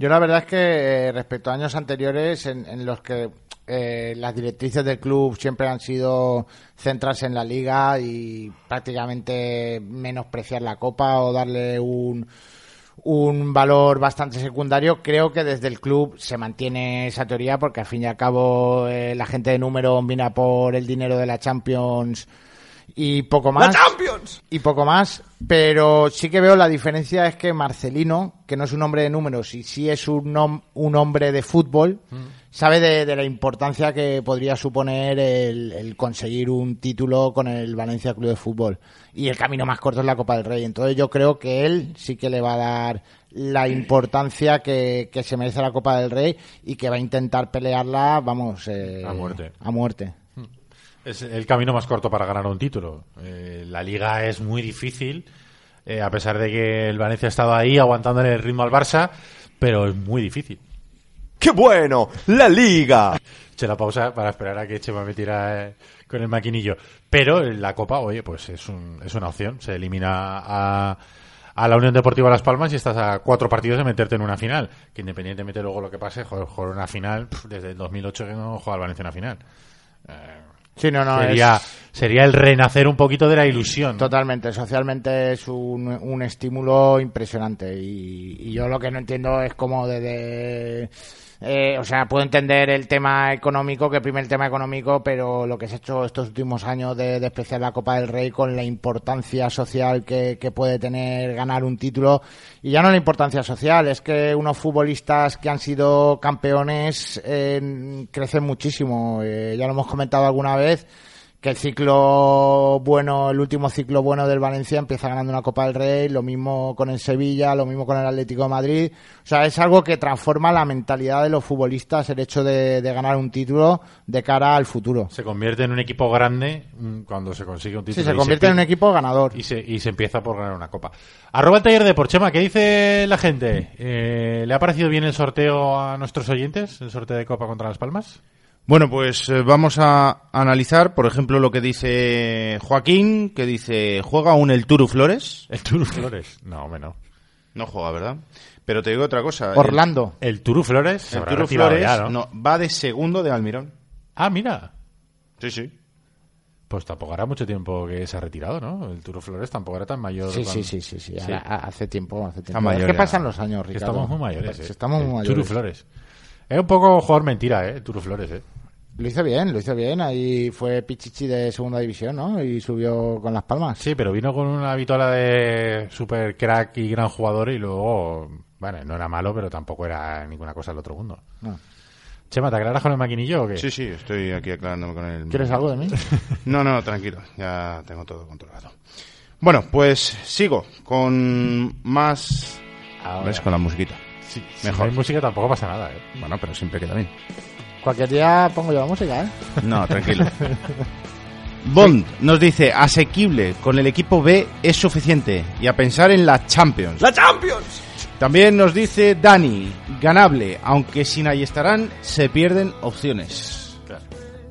Yo la verdad es que eh, respecto a años anteriores en, en los que eh, las directrices del club siempre han sido centrarse en la liga y prácticamente menospreciar la copa o darle un, un valor bastante secundario, creo que desde el club se mantiene esa teoría porque al fin y al cabo eh, la gente de número mira por el dinero de la Champions y poco más. Y poco más, pero sí que veo la diferencia es que Marcelino, que no es un hombre de números y sí es un, un hombre de fútbol, sabe de, de la importancia que podría suponer el, el conseguir un título con el Valencia Club de Fútbol. Y el camino más corto es la Copa del Rey. Entonces yo creo que él sí que le va a dar la importancia que, que se merece la Copa del Rey y que va a intentar pelearla, vamos, eh, A muerte. A muerte. Es el camino más corto para ganar un título. Eh, la liga es muy difícil, eh, a pesar de que el Valencia ha estado ahí aguantándole el ritmo al Barça, pero es muy difícil. ¡Qué bueno! ¡La Liga! Eche la pausa para esperar a que Chema me tira eh, con el maquinillo. Pero en la Copa, oye, pues es, un- es una opción. Se elimina a, a la Unión Deportiva Las Palmas y estás a cuatro partidos de meterte en una final. Que independientemente luego lo que pase, joder, una final, desde el 2008 que no juega el Valencia una final. Sí, no, no, sería, es- sería el renacer un poquito de la ilusión. Totalmente, socialmente es un, un estímulo impresionante y, y yo lo que no entiendo es cómo desde... eh, o sea, puedo entender el tema económico, que prime el tema económico, pero lo que se ha hecho estos últimos años de despreciar la Copa del Rey con la importancia social que, que puede tener ganar un título, y ya no la importancia social, es que unos futbolistas que han sido campeones eh, crecen muchísimo, Eh, ya lo hemos comentado alguna vez, que el ciclo bueno, el último ciclo bueno del Valencia empieza ganando una Copa del Rey, lo mismo con el Sevilla, lo mismo con el Atlético de Madrid. O sea, es algo que transforma la mentalidad de los futbolistas, el hecho de, de ganar un título de cara al futuro. Se convierte en un equipo grande mm, cuando se consigue un título. Sí, se convierte en un equipo ganador. Y se, y se empieza por ganar una copa. Arroba el taller de Porchema, ¿qué dice la gente? Eh, ¿Le ha parecido bien el sorteo a nuestros oyentes? ¿El sorteo de Copa contra Las Palmas? Bueno, pues eh, vamos a analizar, por ejemplo, lo que dice Joaquín, que dice, ¿juega aún el Turu Flores? El Turu Flores. No, hombre, no. No juega, ¿verdad? Pero te digo otra cosa. Orlando. El Turu Flores El, Turu Flores ya, ¿no? no, va de segundo de Almirón. Ah, mira. Sí, sí. Pues tampoco hará mucho tiempo que se ha retirado, ¿no? El Turu Flores tampoco era tan mayor. Sí, cuando- sí, sí, sí, sí. Hace tiempo, hace tiempo. mayor es que ya. pasan los años, Ricardo. estamos muy mayores. Eh. Estamos El muy Turu mayores. Flores. Es un poco jugador mentira, ¿eh? El Turu Flores, ¿eh? Lo hizo bien, lo hizo bien. Ahí fue Pichichi de segunda división, ¿no? Y subió con las palmas. Sí, pero vino con una vitola de super crack y gran jugador y luego, bueno, no era malo, pero tampoco era ninguna cosa del otro mundo. No. Chema, ¿te aclaras con el maquinillo o qué? Sí, sí, estoy aquí aclarándome con el... ¿Quieres algo de mí? No, no, tranquilo, ya tengo todo controlado. Bueno, pues sigo con más... Ahora. ¿Ves? Con la musiquita. Sí, si Mejor. no hay música tampoco pasa nada, ¿eh? Bueno, pero siempre queda bien. Cualquier día pongo yo la música, ¿eh? No, tranquilo. Bond nos dice, asequible, con el equipo B es suficiente. Y a pensar en la Champions. ¡La Champions! También nos dice Dani, ganable, aunque sin ahí estarán, se pierden opciones. Claro,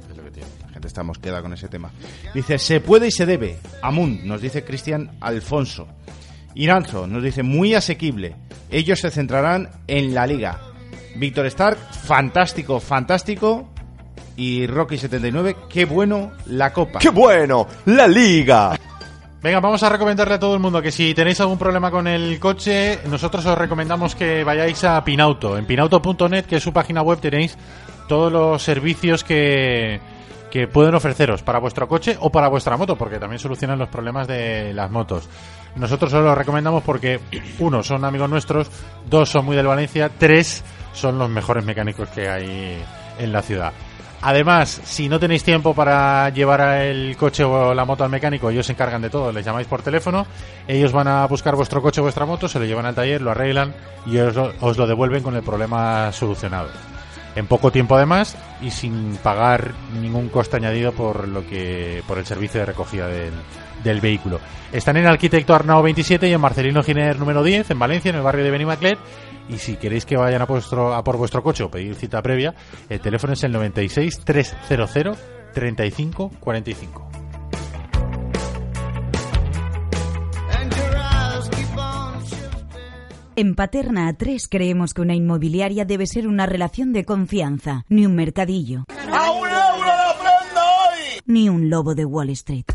es lo que tiene. La gente está mosqueada con ese tema. Dice, se puede y se debe. Amun, nos dice Cristian Alfonso. Iranzo nos dice, muy asequible. Ellos se centrarán en la liga. Víctor Stark, fantástico, fantástico. Y Rocky79, qué bueno la copa. ¡Qué bueno! ¡La Liga! Venga, vamos a recomendarle a todo el mundo que si tenéis algún problema con el coche, nosotros os recomendamos que vayáis a Pinauto. En pinauto.net, que es su página web, tenéis todos los servicios que, que pueden ofreceros para vuestro coche o para vuestra moto, porque también solucionan los problemas de las motos. Nosotros os lo recomendamos porque, uno, son amigos nuestros, dos, son muy del Valencia, tres, son los mejores mecánicos que hay en la ciudad. Además, si no tenéis tiempo para llevar el coche o la moto al mecánico, ellos se encargan de todo. Les llamáis por teléfono, ellos van a buscar vuestro coche o vuestra moto, se lo llevan al taller, lo arreglan y os lo, os lo devuelven con el problema solucionado. En poco tiempo además y sin pagar ningún coste añadido por lo que por el servicio de recogida del, del vehículo. Están en Arquitecto Arnao 27 y en Marcelino Giner número 10 en Valencia, en el barrio de Benimaclet. Y si queréis que vayan a, vuestro, a por vuestro coche o pedir cita previa, el teléfono es el 96 300 35 45. En Paterna A3 creemos que una inmobiliaria debe ser una relación de confianza, ni un mercadillo. ¡A un euro la prenda hoy! Ni un lobo de Wall Street.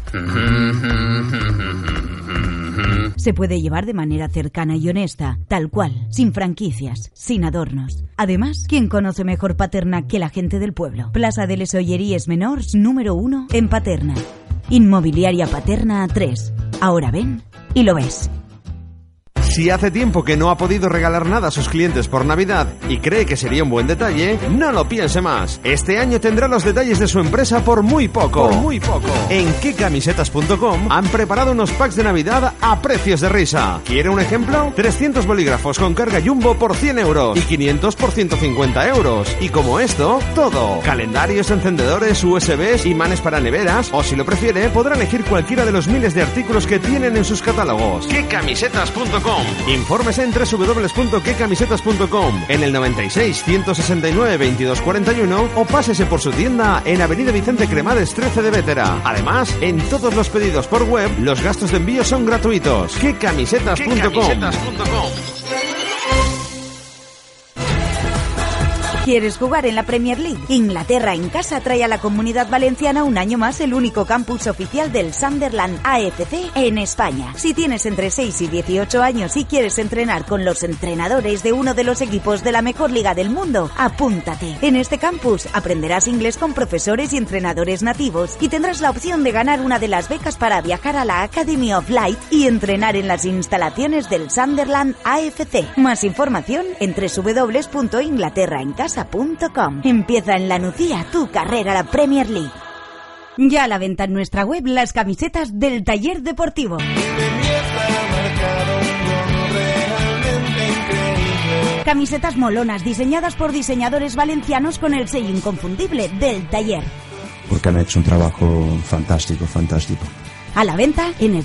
Se puede llevar de manera cercana y honesta, tal cual, sin franquicias, sin adornos. Además, ¿quién conoce mejor Paterna que la gente del pueblo? Plaza de les Olleries Menors número 1 en Paterna. Inmobiliaria Paterna A3. Ahora ven y lo ves. Si hace tiempo que no ha podido regalar nada a sus clientes por Navidad y cree que sería un buen detalle, no lo piense más. Este año tendrá los detalles de su empresa por muy poco. Por muy poco. En quecamisetas.com han preparado unos packs de Navidad a precios de risa. ¿Quiere un ejemplo? 300 bolígrafos con carga jumbo por 100 euros y 500 por 150 euros. Y como esto, todo. Calendarios, encendedores, USBs, imanes para neveras o si lo prefiere, podrá elegir cualquiera de los miles de artículos que tienen en sus catálogos. quecamisetas.com Infórmese en www.quecamisetas.com en el 96 169 22 41 o pásese por su tienda en Avenida Vicente Cremades 13 de Vétera. Además, en todos los pedidos por web, los gastos de envío son gratuitos. quecamisetas.com ¿Quieres jugar en la Premier League? Inglaterra en casa trae a la comunidad valenciana un año más el único campus oficial del Sunderland AFC en España. Si tienes entre 6 y 18 años y quieres entrenar con los entrenadores de uno de los equipos de la mejor liga del mundo, apúntate. En este campus aprenderás inglés con profesores y entrenadores nativos y tendrás la opción de ganar una de las becas para viajar a la Academy of Light y entrenar en las instalaciones del Sunderland AFC. Más información en Empieza en la Nucía tu carrera a la Premier League. Ya a la venta en nuestra web las camisetas del taller deportivo. Camisetas molonas diseñadas por diseñadores valencianos con el sello inconfundible del taller. Porque han hecho un trabajo fantástico, fantástico. A la venta en el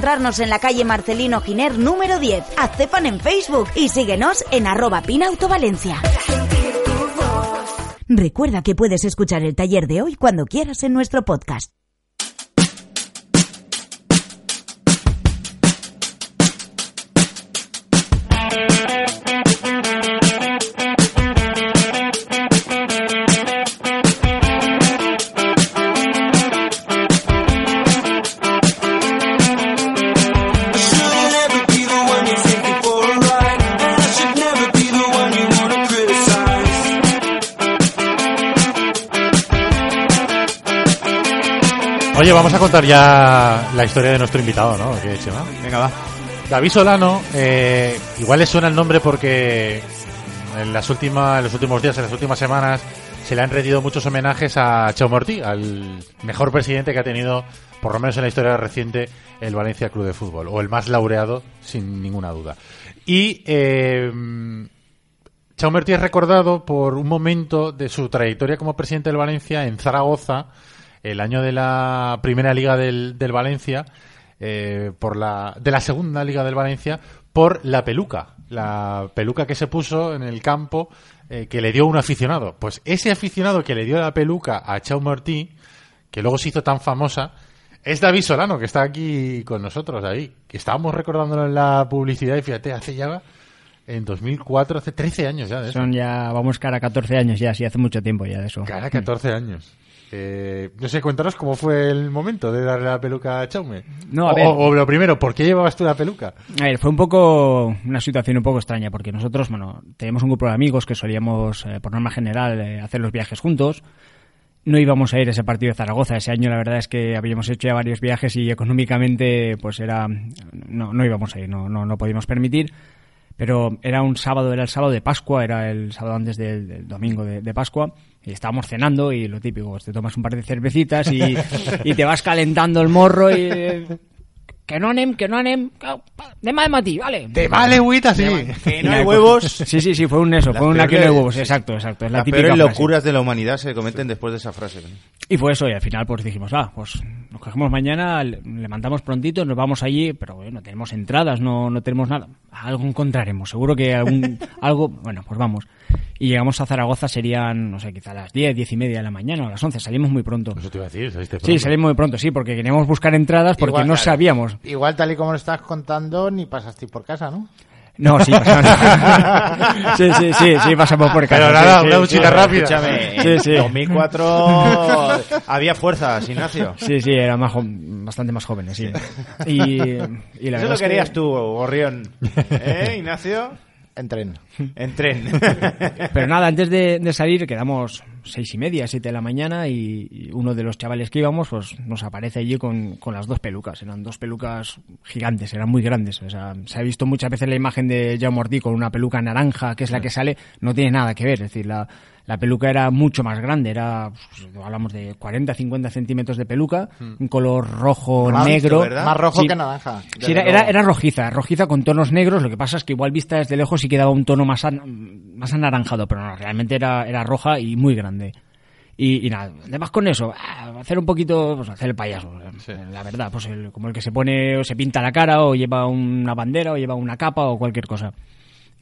encontrarnos en la calle Marcelino Giner número 10. Hazte fan en Facebook y síguenos en arroba pinautovalencia. Recuerda que puedes escuchar el taller de hoy cuando quieras en nuestro podcast. Oye, vamos a contar ya la historia de nuestro invitado, ¿no? ¿Qué, Chema? Venga, va. David Solano, eh, igual le suena el nombre porque en, las últimas, en los últimos días, en las últimas semanas, se le han rendido muchos homenajes a Chao Morti, al mejor presidente que ha tenido, por lo menos en la historia reciente, el Valencia Club de Fútbol, o el más laureado, sin ninguna duda. Y eh, Chao Morti es recordado por un momento de su trayectoria como presidente del Valencia en Zaragoza, el año de la primera liga del, del Valencia, eh, por la, de la segunda liga del Valencia, por la peluca. La peluca que se puso en el campo eh, que le dio un aficionado. Pues ese aficionado que le dio la peluca a Chau Martí, que luego se hizo tan famosa, es David Solano, que está aquí con nosotros, ahí. Que estábamos recordándolo en la publicidad y fíjate, hace ya en 2004, hace 13 años ya de eso. Son ya, vamos cara a 14 años ya, sí, hace mucho tiempo ya de eso. Cara a 14 años. Eh, no sé, cuéntanos cómo fue el momento de darle la peluca a Chaume. No, a o, ver. o lo primero, ¿por qué llevabas tú la peluca? A ver, fue un poco una situación un poco extraña porque nosotros, bueno, tenemos un grupo de amigos que solíamos, eh, por norma general, eh, hacer los viajes juntos. No íbamos a ir a ese partido de Zaragoza. Ese año la verdad es que habíamos hecho ya varios viajes y económicamente pues era no, no íbamos a ir, no, no, no podíamos permitir. Pero era un sábado, era el sábado de Pascua, era el sábado antes del, del domingo de, de Pascua. Y estábamos cenando y lo típico, pues te tomas un par de cervecitas y, y te vas calentando el morro y... Que no anem, que no anem... De mal matí, vale. De mal agüita, sí. Que no hay huevos. Sí, sí, sí, fue un eso, Las fue una que no hay huevos, exacto, exacto. Es la Las típica peores frase. locuras de la humanidad se cometen después de esa frase. Y fue eso, y al final pues dijimos, ah, pues nos cogemos mañana, le- levantamos prontito, nos vamos allí, pero bueno, no tenemos entradas, no, no tenemos nada. Algo encontraremos, seguro que algún, algo, bueno, pues vamos. Y llegamos a Zaragoza, serían, no sé, quizá a las 10, 10 y media de la mañana, o a las 11, salimos muy pronto. Eso te iba a decir, saliste Sí, pronto. salimos muy pronto, sí, porque queríamos buscar entradas porque Igual, no claro. sabíamos. Igual tal y como lo estás contando, ni pasasteis por casa, ¿no? No, sí, pasamos. sí, sí, sí, sí, pasamos por casa. Pero nada, sí, una sí, duchita sí. rápida. Escúchame, Sí, en sí. 2004 había fuerzas, Ignacio. Sí, sí, eran más bastante más jóvenes, sí. Y, y la Eso lo es que- querías tú, Gorrión. ¿Eh, Ignacio? En tren. En tren. Pero nada, antes de, de salir quedamos seis y media, siete de la mañana y, y uno de los chavales que íbamos pues nos aparece allí con, con las dos pelucas. Eran dos pelucas gigantes, eran muy grandes. O sea, se ha visto muchas veces la imagen de Jaume Ortí con una peluca naranja, que es la que sale, no tiene nada que ver. Es decir, la, la peluca era mucho más grande, era, pues, hablamos de 40, 50 centímetros de peluca, un color rojo, Más- negro. ¿verdad? Más rojo Sí. que naranja. Sí, era, era, era rojiza, rojiza con tonos negros. Lo que pasa es que igual vista desde lejos sí quedaba un tono más, an- más anaranjado, pero no, realmente era, era roja y muy grande. Y, y nada, además con eso, ah, hacer un poquito, pues hacer el payaso. La verdad, pues el- como el que se pone o se pinta la cara o lleva una bandera o lleva una capa o cualquier cosa.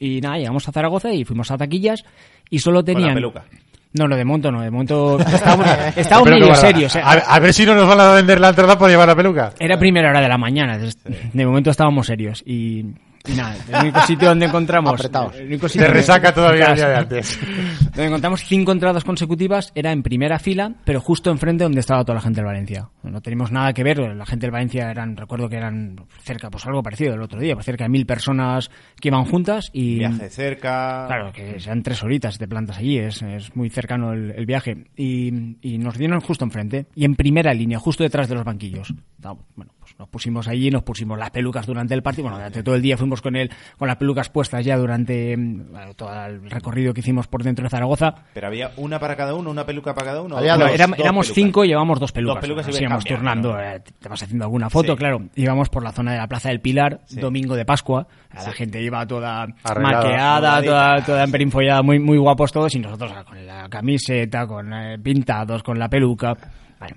Y nada, llegamos a Zaragoza y fuimos a taquillas y solo Con la tenían... peluca. No, no, de momento no, de momento estábamos, estábamos medio serios. eh. A, a ver si no nos van a vender la entrada por llevar la peluca. Era primera hora de la mañana, de, de momento estábamos serios y, y nada, el único sitio donde encontramos... Apretados. el único Te sitio resaca todavía el día de antes. Donde encontramos cinco entradas consecutivas era en primera fila, pero justo enfrente donde estaba toda la gente del Valencia. No tenemos nada que ver, la gente del Valencia eran, recuerdo que eran cerca, pues algo parecido el otro día, pues cerca de mil personas que iban juntas y... Viaje cerca. Claro, que sean tres horitas de plantas allí, es, es muy cercano el, el viaje. Y, y nos dieron justo enfrente, y en primera línea, justo detrás de los banquillos. Estábamos- Bueno, nos pusimos allí, nos pusimos las pelucas durante el partido. Bueno, durante todo el día fuimos con él, con las pelucas puestas ya durante mm, bueno, todo el recorrido que hicimos por dentro de Zaragoza. Pero había una para cada uno, una peluca para cada uno. Había No, dos, éram- dos éramos pelucas. cinco, llevamos dos pelucas. Dos pelucas y ves íbamos turnando, ¿no? eh, te vas haciendo alguna foto, Sí. claro. Íbamos por la zona de la Plaza del Pilar, Sí. domingo de Pascua. La gente iba toda Arreglada, maqueada, toda, toda emperinfollada, muy, muy guapos todos, y nosotros ah, con la camiseta, con eh, pintados, con la peluca. Bueno.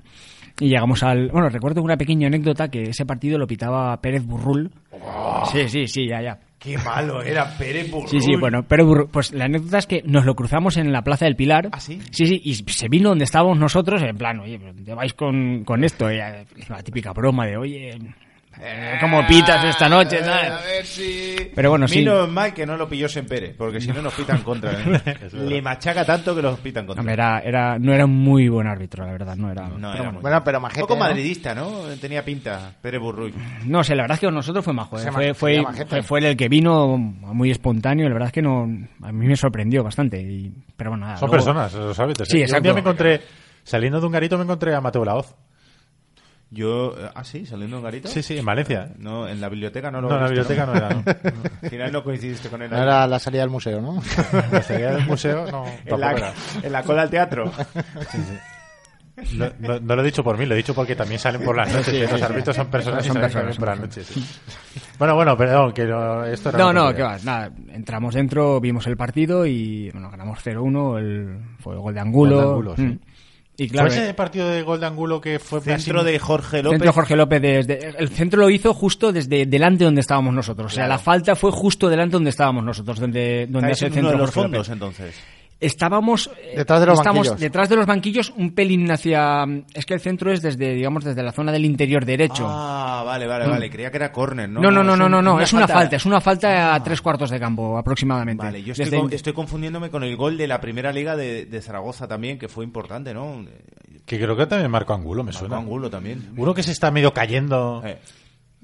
Y llegamos al... Bueno, recuerdo una pequeña anécdota que ese partido lo pitaba Pérez Burrul. Sí, sí, sí, ya, ya. Qué malo era Pérez Burrul. Sí, sí, bueno, pero Burru- pues la anécdota es que nos lo cruzamos en la Plaza del Pilar. ¿Ah, sí? Sí, sí, y se vino donde estábamos nosotros, en plan, oye, ¿dónde vais con, con esto? Eh, la típica broma de, oye, eh, ¿cómo pitas esta noche? Eh, tal? a ver si... Pero bueno, sí. Menos mal que no lo pilló Pérez, porque si no nos pitan contra. ¿eh? Le machaca tanto que los pitan contra. Hombre, era, era, no era un muy buen árbitro, la verdad, no era. No, pero era bueno. muy- Bueno, pero Un majete, poco ¿no? madridista, ¿no? Tenía pinta, Pérez Burruy. No sé, la verdad es que con nosotros fue majo. ¿eh? Fue, fue, el que vino muy espontáneo. La verdad es que no, a mí me sorprendió bastante. Y, pero bueno, nada. Son luego- personas, los árbitros. Sí, ¿eh? Yo exacto. Un día me encontré, saliendo de un garito, me encontré a Mateo Laoz. Yo, eh, ah, sí, saliendo un garito. Sí, sí, en Valencia. No, en la biblioteca no lo No, en la biblioteca no era, ¿no? Al final no coincidiste con él. No ahí. era la salida del museo, ¿no? La salida del museo, no, en, la, era. en la cola al teatro. No, no- no lo he dicho por mí, lo he dicho porque también salen por las noches. que los árbitros son personas y Son salen personas, también por las noches. sí. Bueno, bueno, perdón, que no- esto era No, no, que va, nada. Entramos dentro, vimos el partido y bueno, ganamos 0-1. El, fue el gol de Angulo. Gol de Angulo, sí. Mm. Y claro, ¿Fue ese partido de gol de Angulo que fue Centro de Jorge López. centro Jorge López desde el centro lo hizo justo desde delante donde estábamos nosotros. O sea, Claro. la falta fue justo delante donde estábamos nosotros, donde donde hace el en uno centro de los Jorge fondos, López. entonces. Estábamos eh, Detrás de los estamos banquillos. detrás de los banquillos, un pelín hacia. Es que el centro es desde, digamos, desde la zona del interior derecho. Ah, vale, vale, Mm. vale. Creía que era córner, ¿no? No, no, no, no, un- no, no, es una falta, es una falta a tres cuartos de campo aproximadamente. Vale, yo estoy, Desde- con- estoy confundiéndome con el gol de la primera liga de, de Zaragoza también, que fue importante, ¿no? Que creo que también Marco Angulo, me Marco suena. Angulo también. Uno que se está medio cayendo. Eh,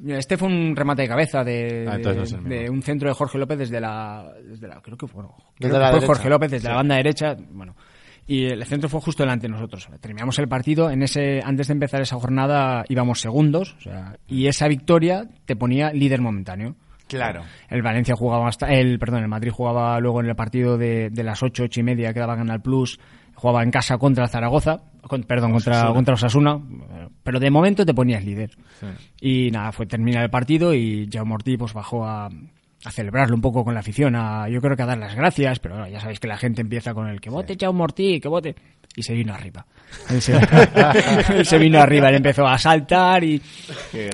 Este fue un remate de cabeza de, Ah, no de un centro de Jorge López desde la, desde la creo que fue, bueno, Desde creo la que fue derecha. Jorge López desde la banda derecha, bueno, y el centro fue justo delante de nosotros. Terminamos el partido, en ese antes de empezar esa jornada íbamos segundos, o sea, y esa victoria te ponía líder momentáneo. claro. El Valencia jugaba hasta el perdón, el Madrid jugaba luego en el partido de, de las ocho, ocho y media que daba Canal Plus, jugaba en casa contra Zaragoza, con- perdón, contra contra Osasuna, pero de momento te ponías líder. Y nada, fue terminar el partido y Jaume Ortiz pues bajó a, a celebrarlo un poco con la afición, a, yo creo que a dar las gracias, pero bueno, ya sabéis que la gente empieza con el que vote Jaume Ortiz, que vote y se vino arriba. Él se, él se vino arriba, él empezó a saltar y,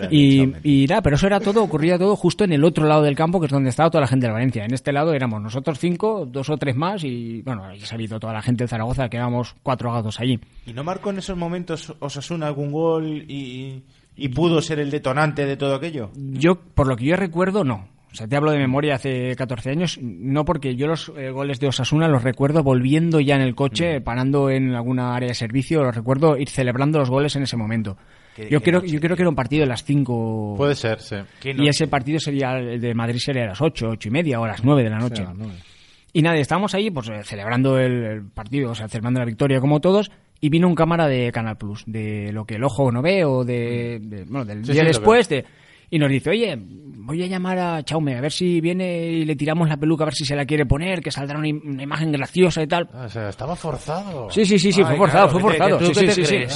y, y nada, pero eso era todo, ocurría todo justo en el otro lado del campo, que es donde estaba toda la gente de Valencia. En este lado éramos nosotros cinco, dos o tres más, y bueno, ha visto toda la gente de Zaragoza, que éramos cuatro gatos allí. ¿Y no marcó en esos momentos Osasuna algún gol y, y pudo ser el detonante de todo aquello? Yo, por lo que yo recuerdo, no. O sea, te hablo de memoria hace 14 años, no porque yo los eh, goles de Osasuna los recuerdo volviendo ya en el coche, parando en alguna área de servicio, los recuerdo ir celebrando los goles en ese momento. Yo creo, noche, yo creo que era un partido de las 5 Puede ser, sí. Y ese partido sería el de Madrid sería a las 8, 8 y media o a las 9 de la noche. Y nada, estábamos ahí pues eh, celebrando el, partido, o sea, celebrando la victoria como todos, y vino un cámara de Canal Plus, de lo que el ojo no ve o de, de- bueno, del Sí, día sí, después de y nos dice, "Oye, voy a llamar a Chaume a ver si viene y le tiramos la peluca a ver si se la quiere poner, que saldrá una, im- una imagen graciosa y tal." Ah, o sea, estaba forzado. Sí, sí, sí, sí, Ay, fue forzado, claro, fue ¿qué te- forzado. tú Sí, qué sí, te sí, sí. crees?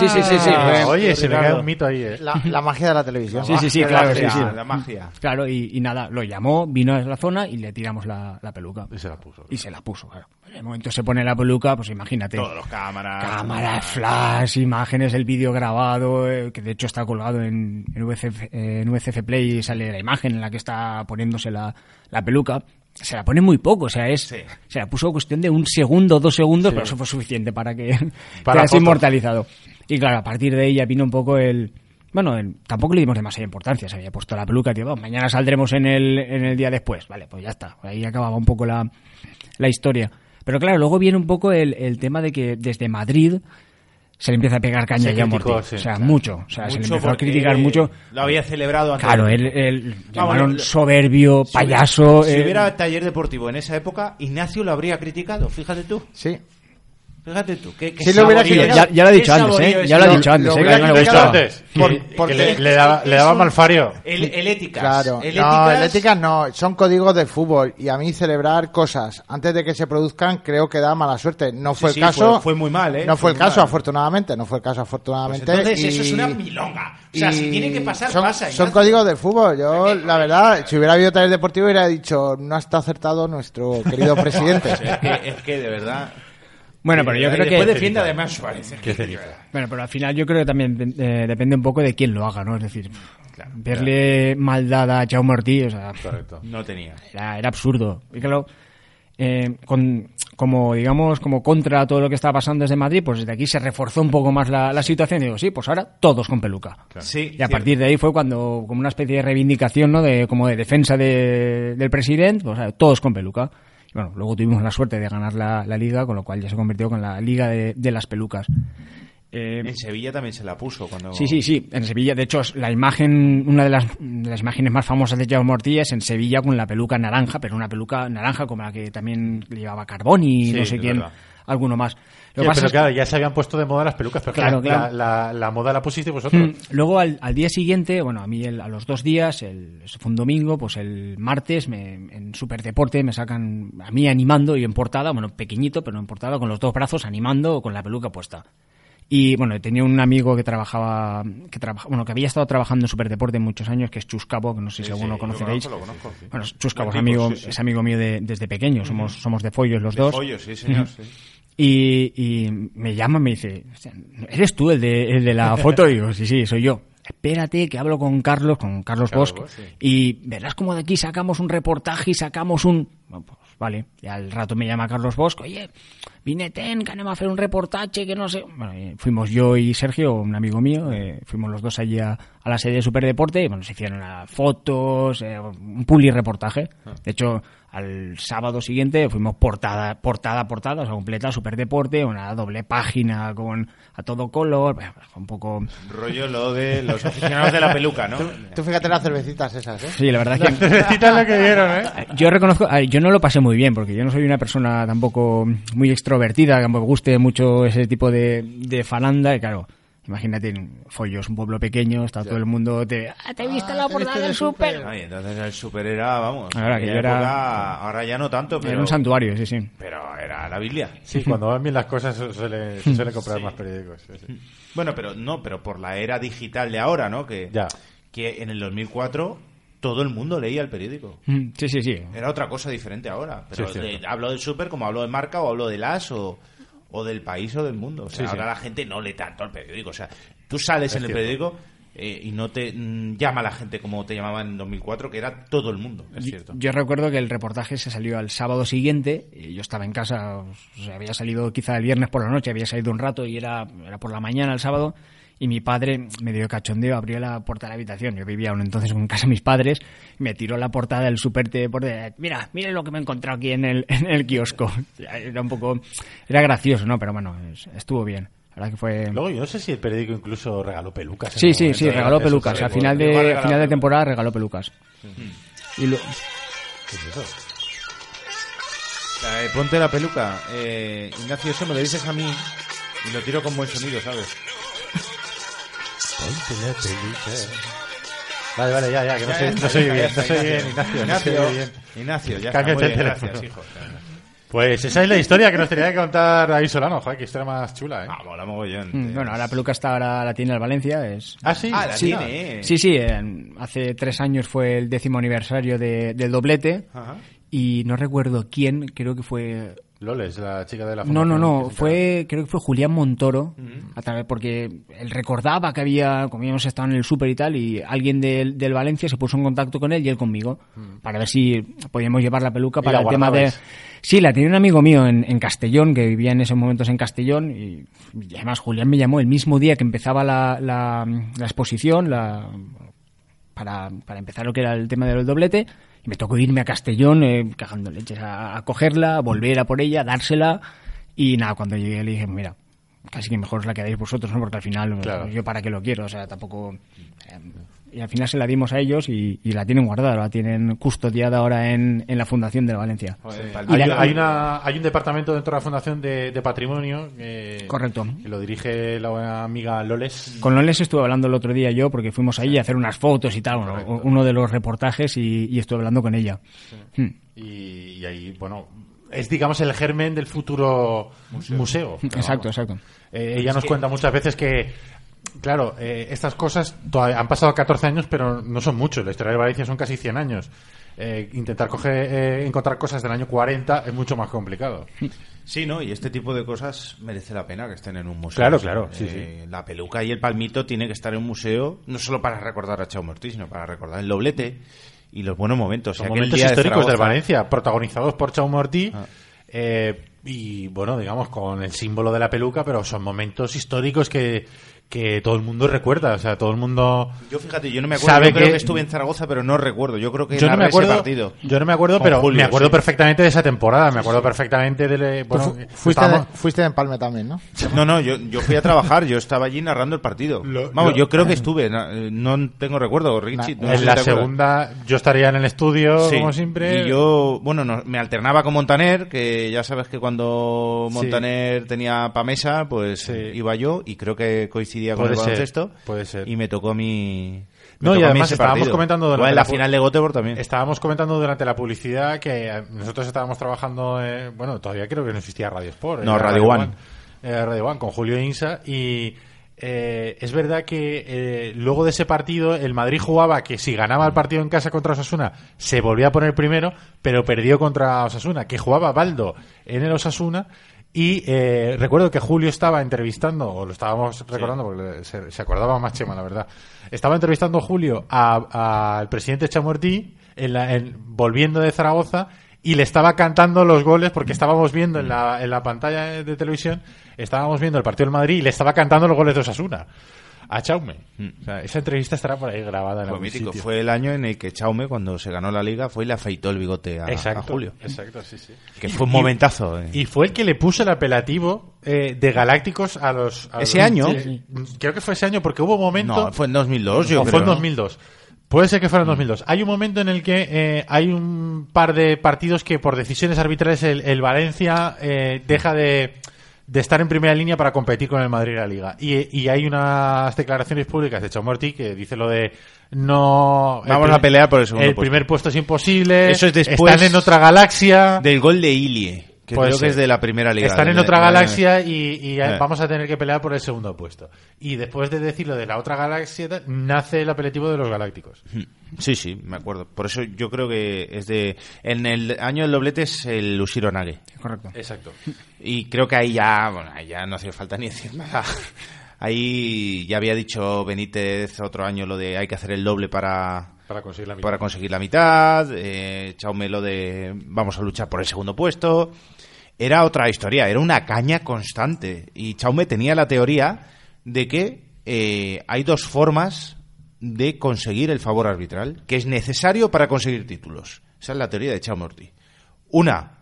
Sí, sí, sí, oye, se me cae un mito ahí, eh. La, la magia de la televisión. Sí, sí, sí, La claro, sí, sí. La magia. Claro, y, y nada, lo llamó, vino a la zona y le tiramos la, la peluca. Y se la puso. Y se la puso, claro. En el momento se pone la peluca, pues imagínate. Todos los cámaras. Cámaras, flash, imágenes, el vídeo grabado, eh, que de hecho está colgado en, en, VCF, eh, en VCF Play y sale la imagen en la que está poniéndose la, la peluca. Se la pone muy poco, o sea, es, Sí. se la puso cuestión de un segundo, dos segundos, pero eso fue suficiente para que Para quedase inmortalizado. Y claro, a partir de ella vino un poco el... Bueno, el- tampoco le dimos demasiada importancia, se había puesto la peluca, tío, "Bueno, mañana saldremos en el, en el día después. Vale, pues ya está, ahí acababa un poco la, la historia. Pero claro, luego viene un poco el, el tema de que desde Madrid se le empieza a pegar caña ya Ortiz. sí, o sea, claro. mucho. O sea, se le Mucho empezó a criticar mucho. Lo había celebrado antes. Claro, él, él llamaron soberbio, Si hubiera- payaso. Si hubiera taller deportivo en esa época, Ignacio lo habría criticado. Fíjate tú. Sí. Fíjate tú. ¿qué, qué Sí lo hubiera criticado. es- Ya- ya lo he dicho antes, ¿eh? Ya lo he dicho antes, ¿eh? Que no le antes. Por- que, porque- que le, le daba, le daba un- malfario. El, el éticas. Claro, El no, éticas- el éticas no, son códigos del fútbol y a mí celebrar cosas antes de que se produzcan creo que da mala suerte. No fue Sí, el sí, caso. fue- fue muy mal, ¿eh? No Fue fue el caso, mal. afortunadamente, no fue el caso, Pues afortunadamente. entonces y- eso es una milonga. O sea, si tiene que pasar, son, pasa. Son códigos del fútbol. Yo, la verdad, si hubiera habido taller deportivo, hubiera dicho, no está acertado nuestro querido presidente. Es que, es que de verdad. Bueno, pero yo creo después que... defiende además Suárez. Bueno, pero al final yo creo que también eh, depende un poco de quién lo haga, ¿no? Es decir, verle maldad a Jaume Ortiz, o sea, Correcto. No tenía. era, era absurdo. Y claro, eh, con, como digamos, como contra todo lo que estaba pasando desde Madrid, pues desde aquí se reforzó un poco más la, la situación y digo, sí, pues ahora todos con peluca. Sí, Y a partir de ahí fue cuando, como una especie de reivindicación, ¿no? De, como de defensa de- del presidente, pues ahora, todos con peluca. Y bueno, luego tuvimos la suerte de ganar la, la liga, con lo cual ya se convirtió con la liga de, de las pelucas. Eh, En Sevilla también se la puso cuando. Sí, sí, sí. En Sevilla, de hecho, la imagen, una de las, de las imágenes más famosas de Jaume Ortiz es en Sevilla con la peluca naranja, pero una peluca naranja como la que también llevaba Carbón y Sí, no sé quién, verdad. alguno más. Lo Sí, que pasa pero es- claro, ya se habían puesto de moda las pelucas, pero Claro, la, claro. La, la- la moda la pusisteis vosotros. Mm, Luego al, al día siguiente, bueno, a mí el- a los dos días, el, fue un domingo, pues el martes me, en Superdeporte me sacan a mí animando y en portada, bueno, pequeñito, pero en portada con los dos brazos animando con la peluca puesta. Y bueno, tenía un amigo que trabajaba, que trabaja, bueno, que había estado trabajando en Superdeporte muchos años, que es Chus Cabo, que no sé si Sí, alguno sí, conoceréis. Lo conozco, lo conozco, sí. Bueno, Chus Cabo es amigo, sí, sí. es amigo mío de- desde pequeño, somos, somos de Follos los De dos. pollo, sí, señor. sí. Y, y me llama y me dice, "Hostia, ¿eres tú el de, el de la foto? Y digo, sí, sí, soy yo. Espérate que hablo con Carlos, con Carlos Bosch, Bosch, sí. y verás como de aquí sacamos un reportaje y sacamos un... Bueno, pues vale. Y al rato me llama Carlos Bosco, oye, vine ten, que a hacer un reportaje, que no sé. Bueno, y fuimos yo y Sergio, un amigo mío, eh, fuimos los dos allí a, a la sede de Superdeporte y bueno, se hicieron ah, fotos, eh, un puli reportaje. De hecho, al sábado siguiente fuimos portada, portada, portada, o sea, completa, Superdeporte, una doble página con a todo color, un poco... Rollo lo de los aficionados de la peluca, ¿no? Tú fíjate las cervecitas esas, ¿eh? Sí, la verdad es que... Necesitan lo que vieron, ¿eh? Yo reconozco, yo no lo pasé muy bien, porque yo no soy una persona tampoco muy extrovertida, que me guste mucho ese tipo de, de falanda, y claro, imagínate, en Follos, un pueblo pequeño, está todo el mundo, te, "Ah, te he visto la portada del súper. Entonces el super era, vamos, Ahora que en yo era- época- ahora ya no tanto, pero, Era un santuario, sí, sí. pero era la Biblia. Sí, cuando van bien las cosas se suele, se suele comprar más periódicos. sí, sí. Bueno, pero no, pero por la era digital de ahora, ¿no? Que, Ya. que en el 2004 todo el mundo leía el periódico. Mm, Sí, sí, sí. Era otra cosa diferente ahora. Pero Sí, de- hablo del super como hablo de marca o hablo del as o, o del país o del mundo. O sea, Sí, sí. ahora la gente no lee tanto el periódico. O sea, tú sales Es en el cierto. periódico eh, y no te mm, llama la gente como te llamaban en 2004, que era todo el mundo. Es cierto. Yo recuerdo que el reportaje se salió al sábado siguiente. y yo estaba en casa, o sea, había salido quizá el viernes por la noche, había salido un rato y era, era por la mañana el sábado. Y mi padre me dio cachondeo, abrió la puerta de la habitación. Yo vivía aún entonces en casa de mis padres. Y me tiró la portada del super por Mira, mire lo que me he encontrado aquí en el, en el kiosco. Era un poco. Era gracioso, ¿no? Pero bueno, es- estuvo bien. La verdad que fue. Luego, yo no sé si el periódico incluso regaló pelucas. en Sí, sí, sí, regaló pelucas. sí, Al final de, final de temporada regaló pelucas. Y lo- ¿Qué es eso? Eh, ponte la peluca. Eh, Ignacio, eso me lo dices a mí y lo tiro con buen sonido, ¿sabes? Ponte la peluca. Vale, vale, ya, ya, que no ya no soy bien, no soy Ignacio. bien, Ignacio, no Ignacio, soy bien. Ignacio, ya está. Muy bien, gracias, hijo. Pues esa es la historia que nos tenía que contar David Solano, joder, que historia más chula, ¿eh? Ah, mola mogollón. Mm, Bueno, ahora la peluca está ahora la tiene el Valencia. Es... Ah, sí, Ah, la sí. tiene. Sí, sí, en- hace tres años fue el décimo aniversario de- del doblete Ajá. y no recuerdo quién, creo que fue... Loles, la chica de la No, no, no, fue, creo que fue Julián Montoro, a través, porque él recordaba que había, como habíamos estado en el súper y tal, y alguien del, del Valencia se puso en contacto con él y él conmigo, para ver si podíamos llevar la peluca ¿Y para la el tema de... Sí, la tenía un amigo mío en, en Castellón, que vivía en esos momentos en Castellón, y, y además Julián me llamó el mismo día que empezaba la, la, la exposición, la, para, para empezar lo que era el tema del doblete, y me tocó irme a Castellón, eh, cagando leches, a, a cogerla, volver a por ella, dársela, y nada, cuando llegué le dije, mira, casi que mejor os la quedáis vosotros, ¿no? Porque al final, Claro. yo para qué lo quiero, o sea, tampoco... eh, y al final se la dimos a ellos y, y la tienen guardada, la tienen custodiada ahora en, en la Fundación de Valencia. Y Hay, la- hay una, hay un departamento dentro de la Fundación de, de Patrimonio que, Correcto. que lo dirige la buena amiga Loles. Con Loles estuve hablando el otro día yo porque fuimos ahí a hacer unas fotos y tal, uno, uno de los reportajes y, y estuve hablando con ella. Hmm. Y, y ahí, bueno, es digamos el germen del futuro museo. Exacto, vamos, exacto. eh, ella nos cuenta muchas veces que, claro, eh, estas cosas todavía han pasado 14 años, pero no son muchos. La historia de Valencia son casi 100 años. Eh, intentar coger, eh, encontrar cosas del año 40 es mucho más complicado. Sí, ¿no? Y este tipo de cosas merece la pena que estén en un museo. Claro, claro, sí, eh, La peluca y el palmito tiene que estar en un museo, no solo para recordar a Chao Ortiz, sino para recordar el doblete y los buenos momentos. Momentos día de históricos Zaragoza- Valencia, protagonizados por Chaume Ortiz. Ah. eh, y bueno, digamos, con el símbolo de la peluca, pero son momentos históricos que, que todo el mundo recuerda. O sea, todo el mundo. Yo fíjate, yo no me acuerdo. Sabe yo creo que- que estuve en Zaragoza, pero no recuerdo. Yo creo que Yo no me ese acuerdo, partido. yo no me acuerdo, pero Julio, me acuerdo sí. perfectamente de esa temporada. Me acuerdo perfectamente de. Bueno, fu- fuiste, estábamos- de, fuiste de empalme también, ¿no? No, no, yo, yo fui a trabajar, yo estaba allí narrando el partido. Lo- Vamos, lo- yo creo que estuve, eh, no tengo recuerdo, Richie. no en si la segunda, yo estaría en el estudio, Sí, como siempre. Y yo, bueno, no- me alternaba con Montaner, que ya sabes que cuando Sí. Montaner tenía pa' mesa, pues Sí. iba yo y creo que coincidía con Puede el ser, baloncesto. puede ser. Y me tocó a mí. me No, y tocó además ese estábamos partido. comentando O durante en la final de Göteborg también. Estábamos comentando durante la publicidad que eh, nosotros estábamos trabajando, eh, bueno, todavía creo que no existía Radio Sport. No, era Radio One. Eh, Radio One, con Julio Insa. Y eh, es verdad que eh, luego de ese partido, el Madrid jugaba que si ganaba el partido en casa contra Osasuna, se volvía a poner primero, pero perdió contra Osasuna, que jugaba Baldo en el Osasuna. Y eh, recuerdo que Julio estaba entrevistando, o lo estábamos recordando porque se, se acordaba más Chema, la verdad. Estaba entrevistando Julio a- al presidente Chamortí en la- en- volviendo de Zaragoza y le estaba cantando los goles porque estábamos viendo en la, en la pantalla de televisión, estábamos viendo el partido del Madrid y le estaba cantando los goles de Osasuna a Chaume. O sea, esa entrevista estará por ahí grabada en Fue mítico. sitio. Fue el año en el que Chaume, cuando se ganó la liga, fue y le afeitó el bigote a, a Exacto, Julio. exacto, sí, sí. Que fue un momentazo. eh. Y fue el que le puso el apelativo eh, de Galácticos a los... a ¿Ese los- año? Creo que fue ese año porque hubo un momento... No, fue en 2002, yo o creo. fue en ¿no? 2002. Puede ser que fuera en 2002. Hay un momento en el que eh, hay un par de partidos que por decisiones arbitrales el, el Valencia eh, deja de, de estar en primera línea para competir con el Madrid en la Liga. Y, y hay unas declaraciones públicas de Chamorti que dice lo de no... Vamos a pelear por el segundo El puesto. primer puesto es imposible. Eso es después Están en otra galaxia. Del gol de Ilie, que Puede creo que es de la primera liga. Están en de- otra galaxia y, y Eh. vamos a tener que pelear por el segundo puesto. Y después de decirlo de la otra galaxia, nace el apelativo de los galácticos. Sí, sí, me acuerdo. Por eso yo creo que es de... En el año del doblete es el Ushiro Nage. Correcto. Exacto. Y creo que ahí ya, bueno, ahí ya no hacía falta ni decir nada. Ahí ya había dicho Benítez otro año lo de hay que hacer el doble para, Para conseguir la mitad. para conseguir la mitad. Eh, Chaume lo de vamos a luchar por el segundo puesto. Era otra historia, era una caña constante. Y Chaume tenía la teoría de que eh, hay dos formas de conseguir el favor arbitral, que es necesario para conseguir títulos. Esa es la teoría de Chaume Ortiz. Una,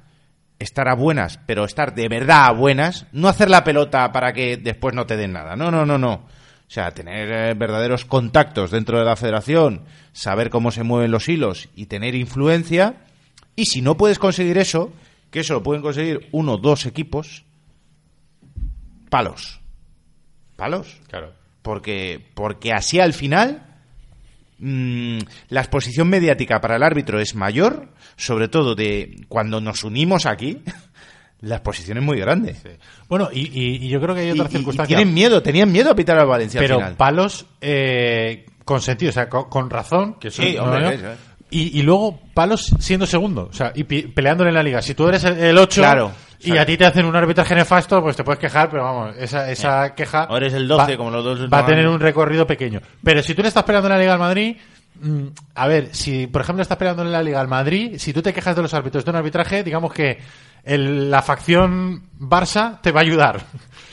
estar a buenas, pero estar de verdad a buenas, no hacer la pelota para que después no te den nada. No, no, no, no. O sea, tener eh, verdaderos contactos dentro de la federación, saber cómo se mueven los hilos y tener influencia. Y si no puedes conseguir eso, que eso lo pueden conseguir uno o dos equipos, palos. Palos. Claro. Porque, porque así al final mm, la exposición mediática para el árbitro es mayor, sobre todo de cuando nos unimos aquí, la exposición es muy grande. Bueno, y, y- y yo creo que hay otra y- circunstancia. tienen miedo, tenían miedo a pitar al Valencia pero al final. palos eh, con sentido, o sea, con, con razón. Que eso Sí, no, hombre, es. Y, y luego palos siendo segundo, o sea, y peleándole en la liga. Si tú eres el 8 Claro, y a ti te hacen un arbitraje nefasto, pues te puedes quejar, pero vamos, esa, esa queja. O eres el 12, va- como los dos Va a tener un recorrido pequeño. Pero si tú le estás peleando en la liga al Madrid. mm, A ver, si por ejemplo estás peleando en la Liga al Madrid, si tú te quejas de los árbitros de un arbitraje, digamos que el- la facción Barça te va a ayudar.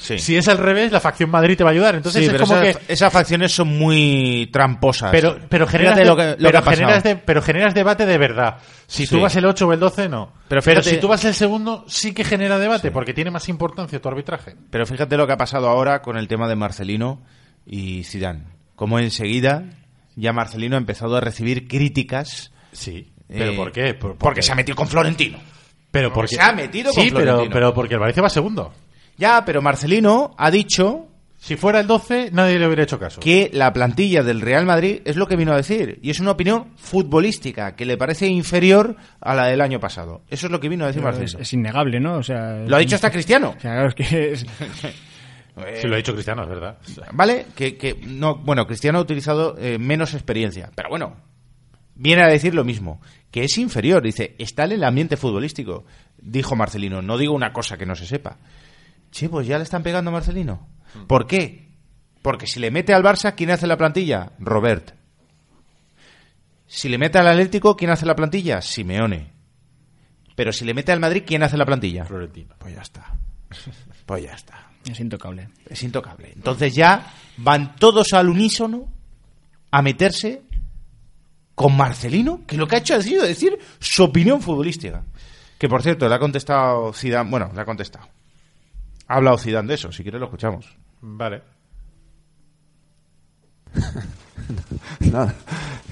Sí. Si es al revés, la facción Madrid te va a ayudar. Entonces Sí, es pero como esas, que esas facciones son muy tramposas. pero, pero, generas, de- lo que, lo pero, que generas de- pero generas debate de verdad. Si tú Sí. vas el 8 o el 12, no. Pero Pero, si tú vas el segundo, sí que genera debate, porque tiene más importancia tu arbitraje. Pero fíjate lo que ha pasado ahora con el tema de Marcelino y Zidane. Como enseguida ya Marcelino ha empezado a recibir críticas. Sí. ¿Pero eh, por qué? Por- porque porque- se ha metido con Florentino. Pero Porque porque se ha metido con Sí, pero, pero porque el Valencia va segundo. Ya, pero Marcelino ha dicho Si fuera el 12, nadie le hubiera hecho caso. que la plantilla del Real Madrid es lo que vino a decir. Y es una opinión futbolística que le parece inferior a la del año pasado. Eso es lo que vino a decir Pero es, Marcelino. es innegable, ¿no? O sea, Lo ha dicho hasta Cristiano. O sea, claro, es que es- Si lo ha dicho Cristiano, es verdad. ¿Vale? Que, que no, bueno, Cristiano ha utilizado eh, menos experiencia, pero bueno, viene a decir lo mismo, que es inferior, dice, está en el ambiente futbolístico, dijo Marcelino, no digo una cosa que no se sepa. Che, pues ya le están pegando a Marcelino. ¿Por qué? Porque si le mete al Barça, ¿quién hace la plantilla? Robert. Si le mete al Atlético, ¿quién hace la plantilla? Simeone. Pero si le mete al Madrid, ¿quién hace la plantilla? Florentino. Pues ya está. Pues ya está. es intocable. Es intocable. Entonces ya van todos al unísono a meterse con Marcelino, que lo que ha hecho ha sido decir su opinión futbolística. Que por cierto, le ha contestado Zidane, bueno, le ha contestado. Ha hablado Zidane de eso, si quieres lo escuchamos. Vale.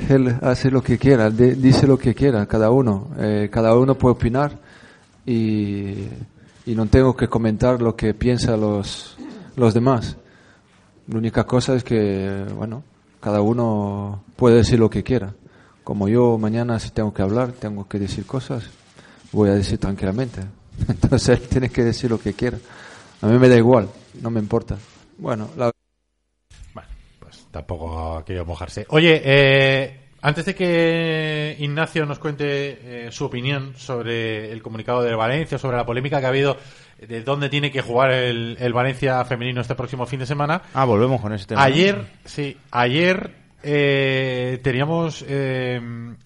Él hace lo que quiera, de- dice lo que quiera, cada uno. Eh, cada uno puede opinar y, y no tengo que comentar lo que piensan los, los demás. La única cosa es que, bueno, cada uno puede decir lo que quiera. Como yo mañana si tengo que hablar, tengo que decir cosas, voy a decir tranquilamente. Entonces él tiene que decir lo que quiera. A mí me da igual, no me importa. Bueno, la Bueno, pues tampoco ha querido mojarse. Oye, eh, antes de que Ignacio nos cuente eh, su opinión sobre el comunicado de Valencia, sobre la polémica que ha habido de dónde tiene que jugar el, el Valencia femenino este próximo fin de semana, Ah, volvemos con ese tema. Ayer, sí, ayer eh, teníamos, eh,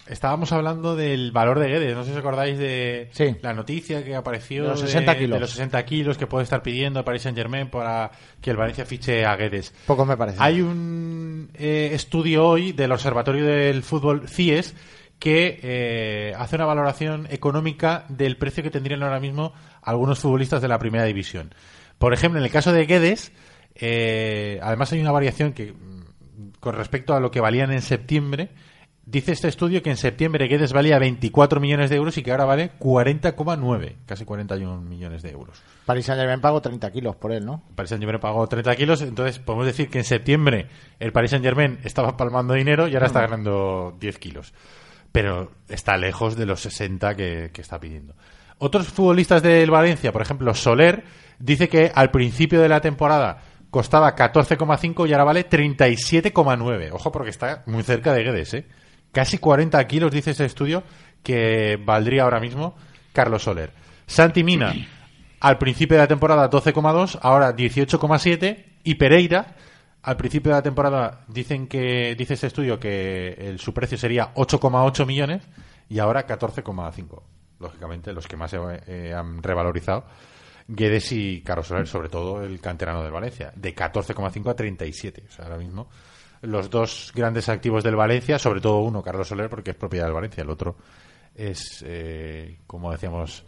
estábamos hablando del valor de Guedes. No sé si os acordáis de Sí. la noticia que apareció De los 60 kilos. de los 60 kilos que puede estar pidiendo Paris Saint Germain para que el Valencia fiche a Guedes. Poco me parece. Hay un eh, estudio hoy del Observatorio del Fútbol CIES que eh, hace una valoración económica del precio que tendrían ahora mismo algunos futbolistas de la primera división. Por ejemplo, en el caso de Guedes, eh, además hay una variación que con respecto a lo que valían en septiembre. Dice este estudio que en septiembre Guedes valía 24 millones de euros y que ahora vale 40,9, casi 41 millones de euros. Paris Saint Germain pagó 30 kilos por él, ¿no? Paris Saint Germain pagó 30 kilos, entonces podemos decir que en septiembre el Paris Saint Germain estaba palmando dinero y ahora está ganando 10 kilos. Pero está lejos de los 60 que, que está pidiendo. Otros futbolistas del Valencia, por ejemplo, Soler, dice que al principio de la temporada costaba 14,5 y ahora vale 37,9. Ojo, porque está muy cerca de Guedes, ¿eh? Casi 40 kilos, dice ese estudio, que valdría ahora mismo Carlos Soler. Santi Mina, al principio de la temporada 12,2, ahora 18,7 y Pereira al principio de la temporada dicen que dice este estudio que el, su precio sería 8,8 millones y ahora 14,5. Lógicamente los que más se eh, han revalorizado Guedes y Carlos Soler, sobre todo el canterano del Valencia, de 14,5 a 37. O sea, ahora mismo los dos grandes activos del Valencia, sobre todo uno, Carlos Soler, porque es propiedad del Valencia, el otro es, eh, como decíamos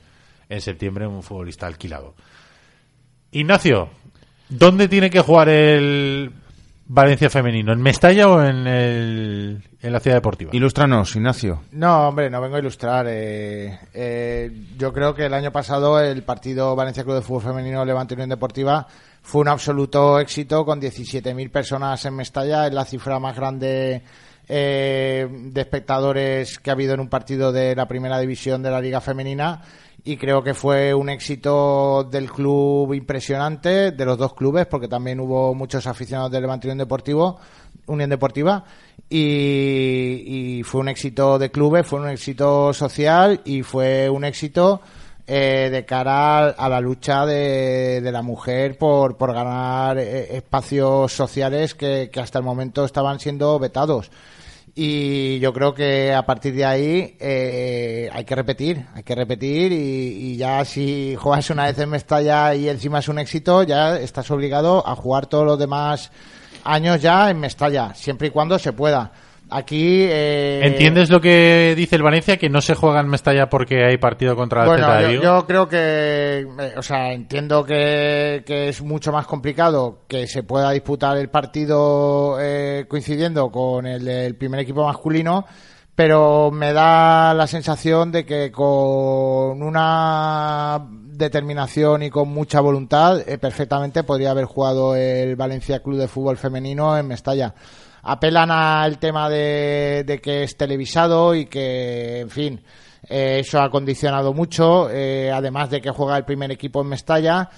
en septiembre, un futbolista alquilado. Ignacio, ¿dónde tiene que jugar el Valencia femenino? ¿En Mestalla o en, el, en la ciudad deportiva? Ilústranos, Ignacio. No, hombre, no vengo a ilustrar. eh, eh, yo creo que el año pasado el partido Valencia Club de Fútbol Femenino Levante Unión Deportiva fue un absoluto éxito con 17.000 personas en Mestalla. Es la cifra más grande eh, de espectadores que ha habido en un partido de la primera división de la Liga Femenina. Y creo que fue un éxito del club impresionante, de los dos clubes, porque también hubo muchos aficionados del Levante Unión Deportivo, Unión Deportiva, y, fue un éxito de clubes, fue un éxito social y fue un éxito eh, de cara a la lucha de, la mujer por, por ganar eh, espacios sociales que hasta el momento estaban siendo vetados. Y yo creo que a partir de ahí eh, hay que repetir, hay que repetir y, y ya si juegas una vez en Mestalla y encima es un éxito, ya estás obligado a jugar todos los demás años ya en Mestalla, siempre y cuando se pueda. Aquí... eh, ¿Entiendes lo que dice el Valencia? Que no se juega en Mestalla porque hay partido contra el Bueno, Celta de yo, creo que, eh, o sea, entiendo que, que es mucho más complicado que se pueda disputar el partido eh, coincidiendo con el del primer equipo masculino, pero me da la sensación de que con una determinación y con mucha voluntad eh, perfectamente podría haber jugado el Valencia Club de Fútbol Femenino en Mestalla apelan al tema de, de que es televisado y que, en fin, eh, eso ha condicionado mucho, eh, además de que juega el primer equipo en Mestalla.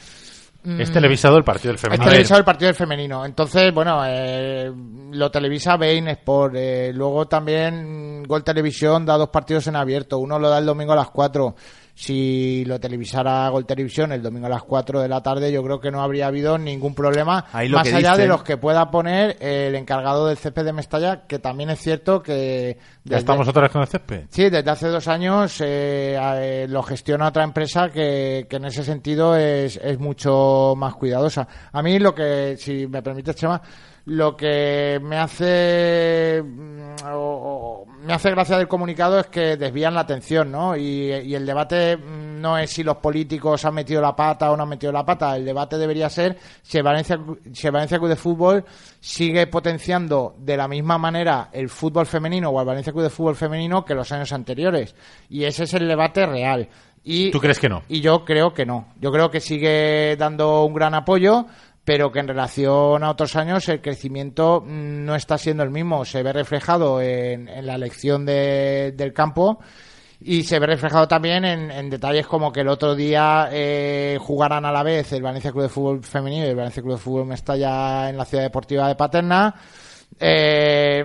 Es Mm, televisado el partido del femenino. Es televisado el partido del femenino. Entonces, bueno, eh, lo televisa Bein Sport. Eh, luego también Gol Televisión da dos partidos en abierto. Uno lo da el domingo a las 4. Si lo televisara Gol Televisión el domingo a las 4 de la tarde, yo creo que no habría habido ningún problema. Más allá de los que pueda poner el encargado del CP de Mestalla, que también es cierto que. Ya estamos otra vez con el césped. Sí, desde hace dos años eh, eh, lo gestiona otra empresa que, que en ese sentido es, es mucho más cuidadosa. A mí lo que, si me permites, Chema, lo que me hace mm, o- o me hace gracia del comunicado es que desvían la atención, ¿no? Y, y el debate mm, no es si los políticos han metido la pata o no han metido la pata. El debate debería ser si el Valencia, si el Valencia Club de Fútbol sigue potenciando de la misma manera el fútbol femenino o el Valencia Club de Fútbol femenino que los años anteriores. Y ese es el debate real. Y, ¿Tú crees que no? y yo creo que no. Yo creo que sigue dando un gran apoyo, pero que en relación a otros años el crecimiento mm, no está siendo el mismo. Se ve reflejado en, la elección de- del campo y se ve reflejado también en, en detalles como que el otro día eh, jugarán a la vez el Valencia Club de Fútbol Femenino y el Valencia Club de Fútbol Mestalla en la Ciudad Deportiva de Paterna. Eh,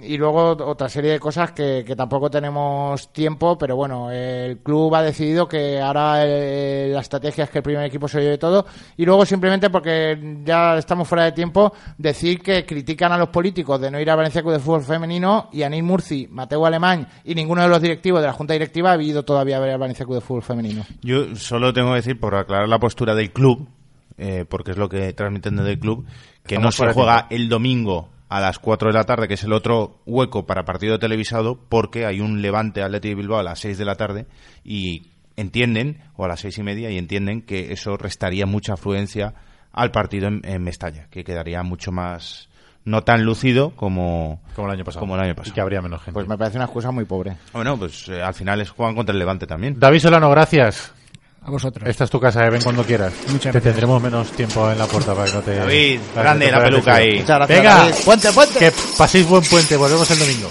mm, y luego otra serie de cosas que, que tampoco tenemos tiempo, pero bueno, el club ha decidido que ahora eh, la estrategia es que el primer equipo se lleve todo. Y luego simplemente porque ya estamos fuera de tiempo, decir que critican a los políticos de no ir a Valencia Club de Fútbol Femenino y Anil Murci, Mateo Alemán y ninguno de los directivos de la Junta Directiva ha ido todavía a ver a Valencia Club de Fútbol Femenino. Yo solo tengo que decir, por aclarar la postura del club, eh, porque es lo que transmiten desde el club, que Estamos no se juega tiempo. el domingo a las 4 de la tarde, que es el otro hueco para partido televisado, porque hay un Levante Atleti de Bilbao a las 6 de la tarde y entienden, o a las seis y media, y entienden que eso restaría mucha afluencia al partido en, en Mestalla, que quedaría mucho más no tan lúcido como, como el año pasado. Como el año pasado. Y que habría menos gente. Pues me parece una excusa muy pobre. Bueno, pues eh, al final es juegan contra el Levante también. David Solano, gracias. A vosotros. Esta es tu casa, eh, ven cuando quieras. Muchas Te gracias. tendremos menos tiempo en la puerta para que no te. David, grande te la peluca ahí. Muchas gracias, Venga, David. Puente, puente. que paséis buen puente. Volvemos el domingo.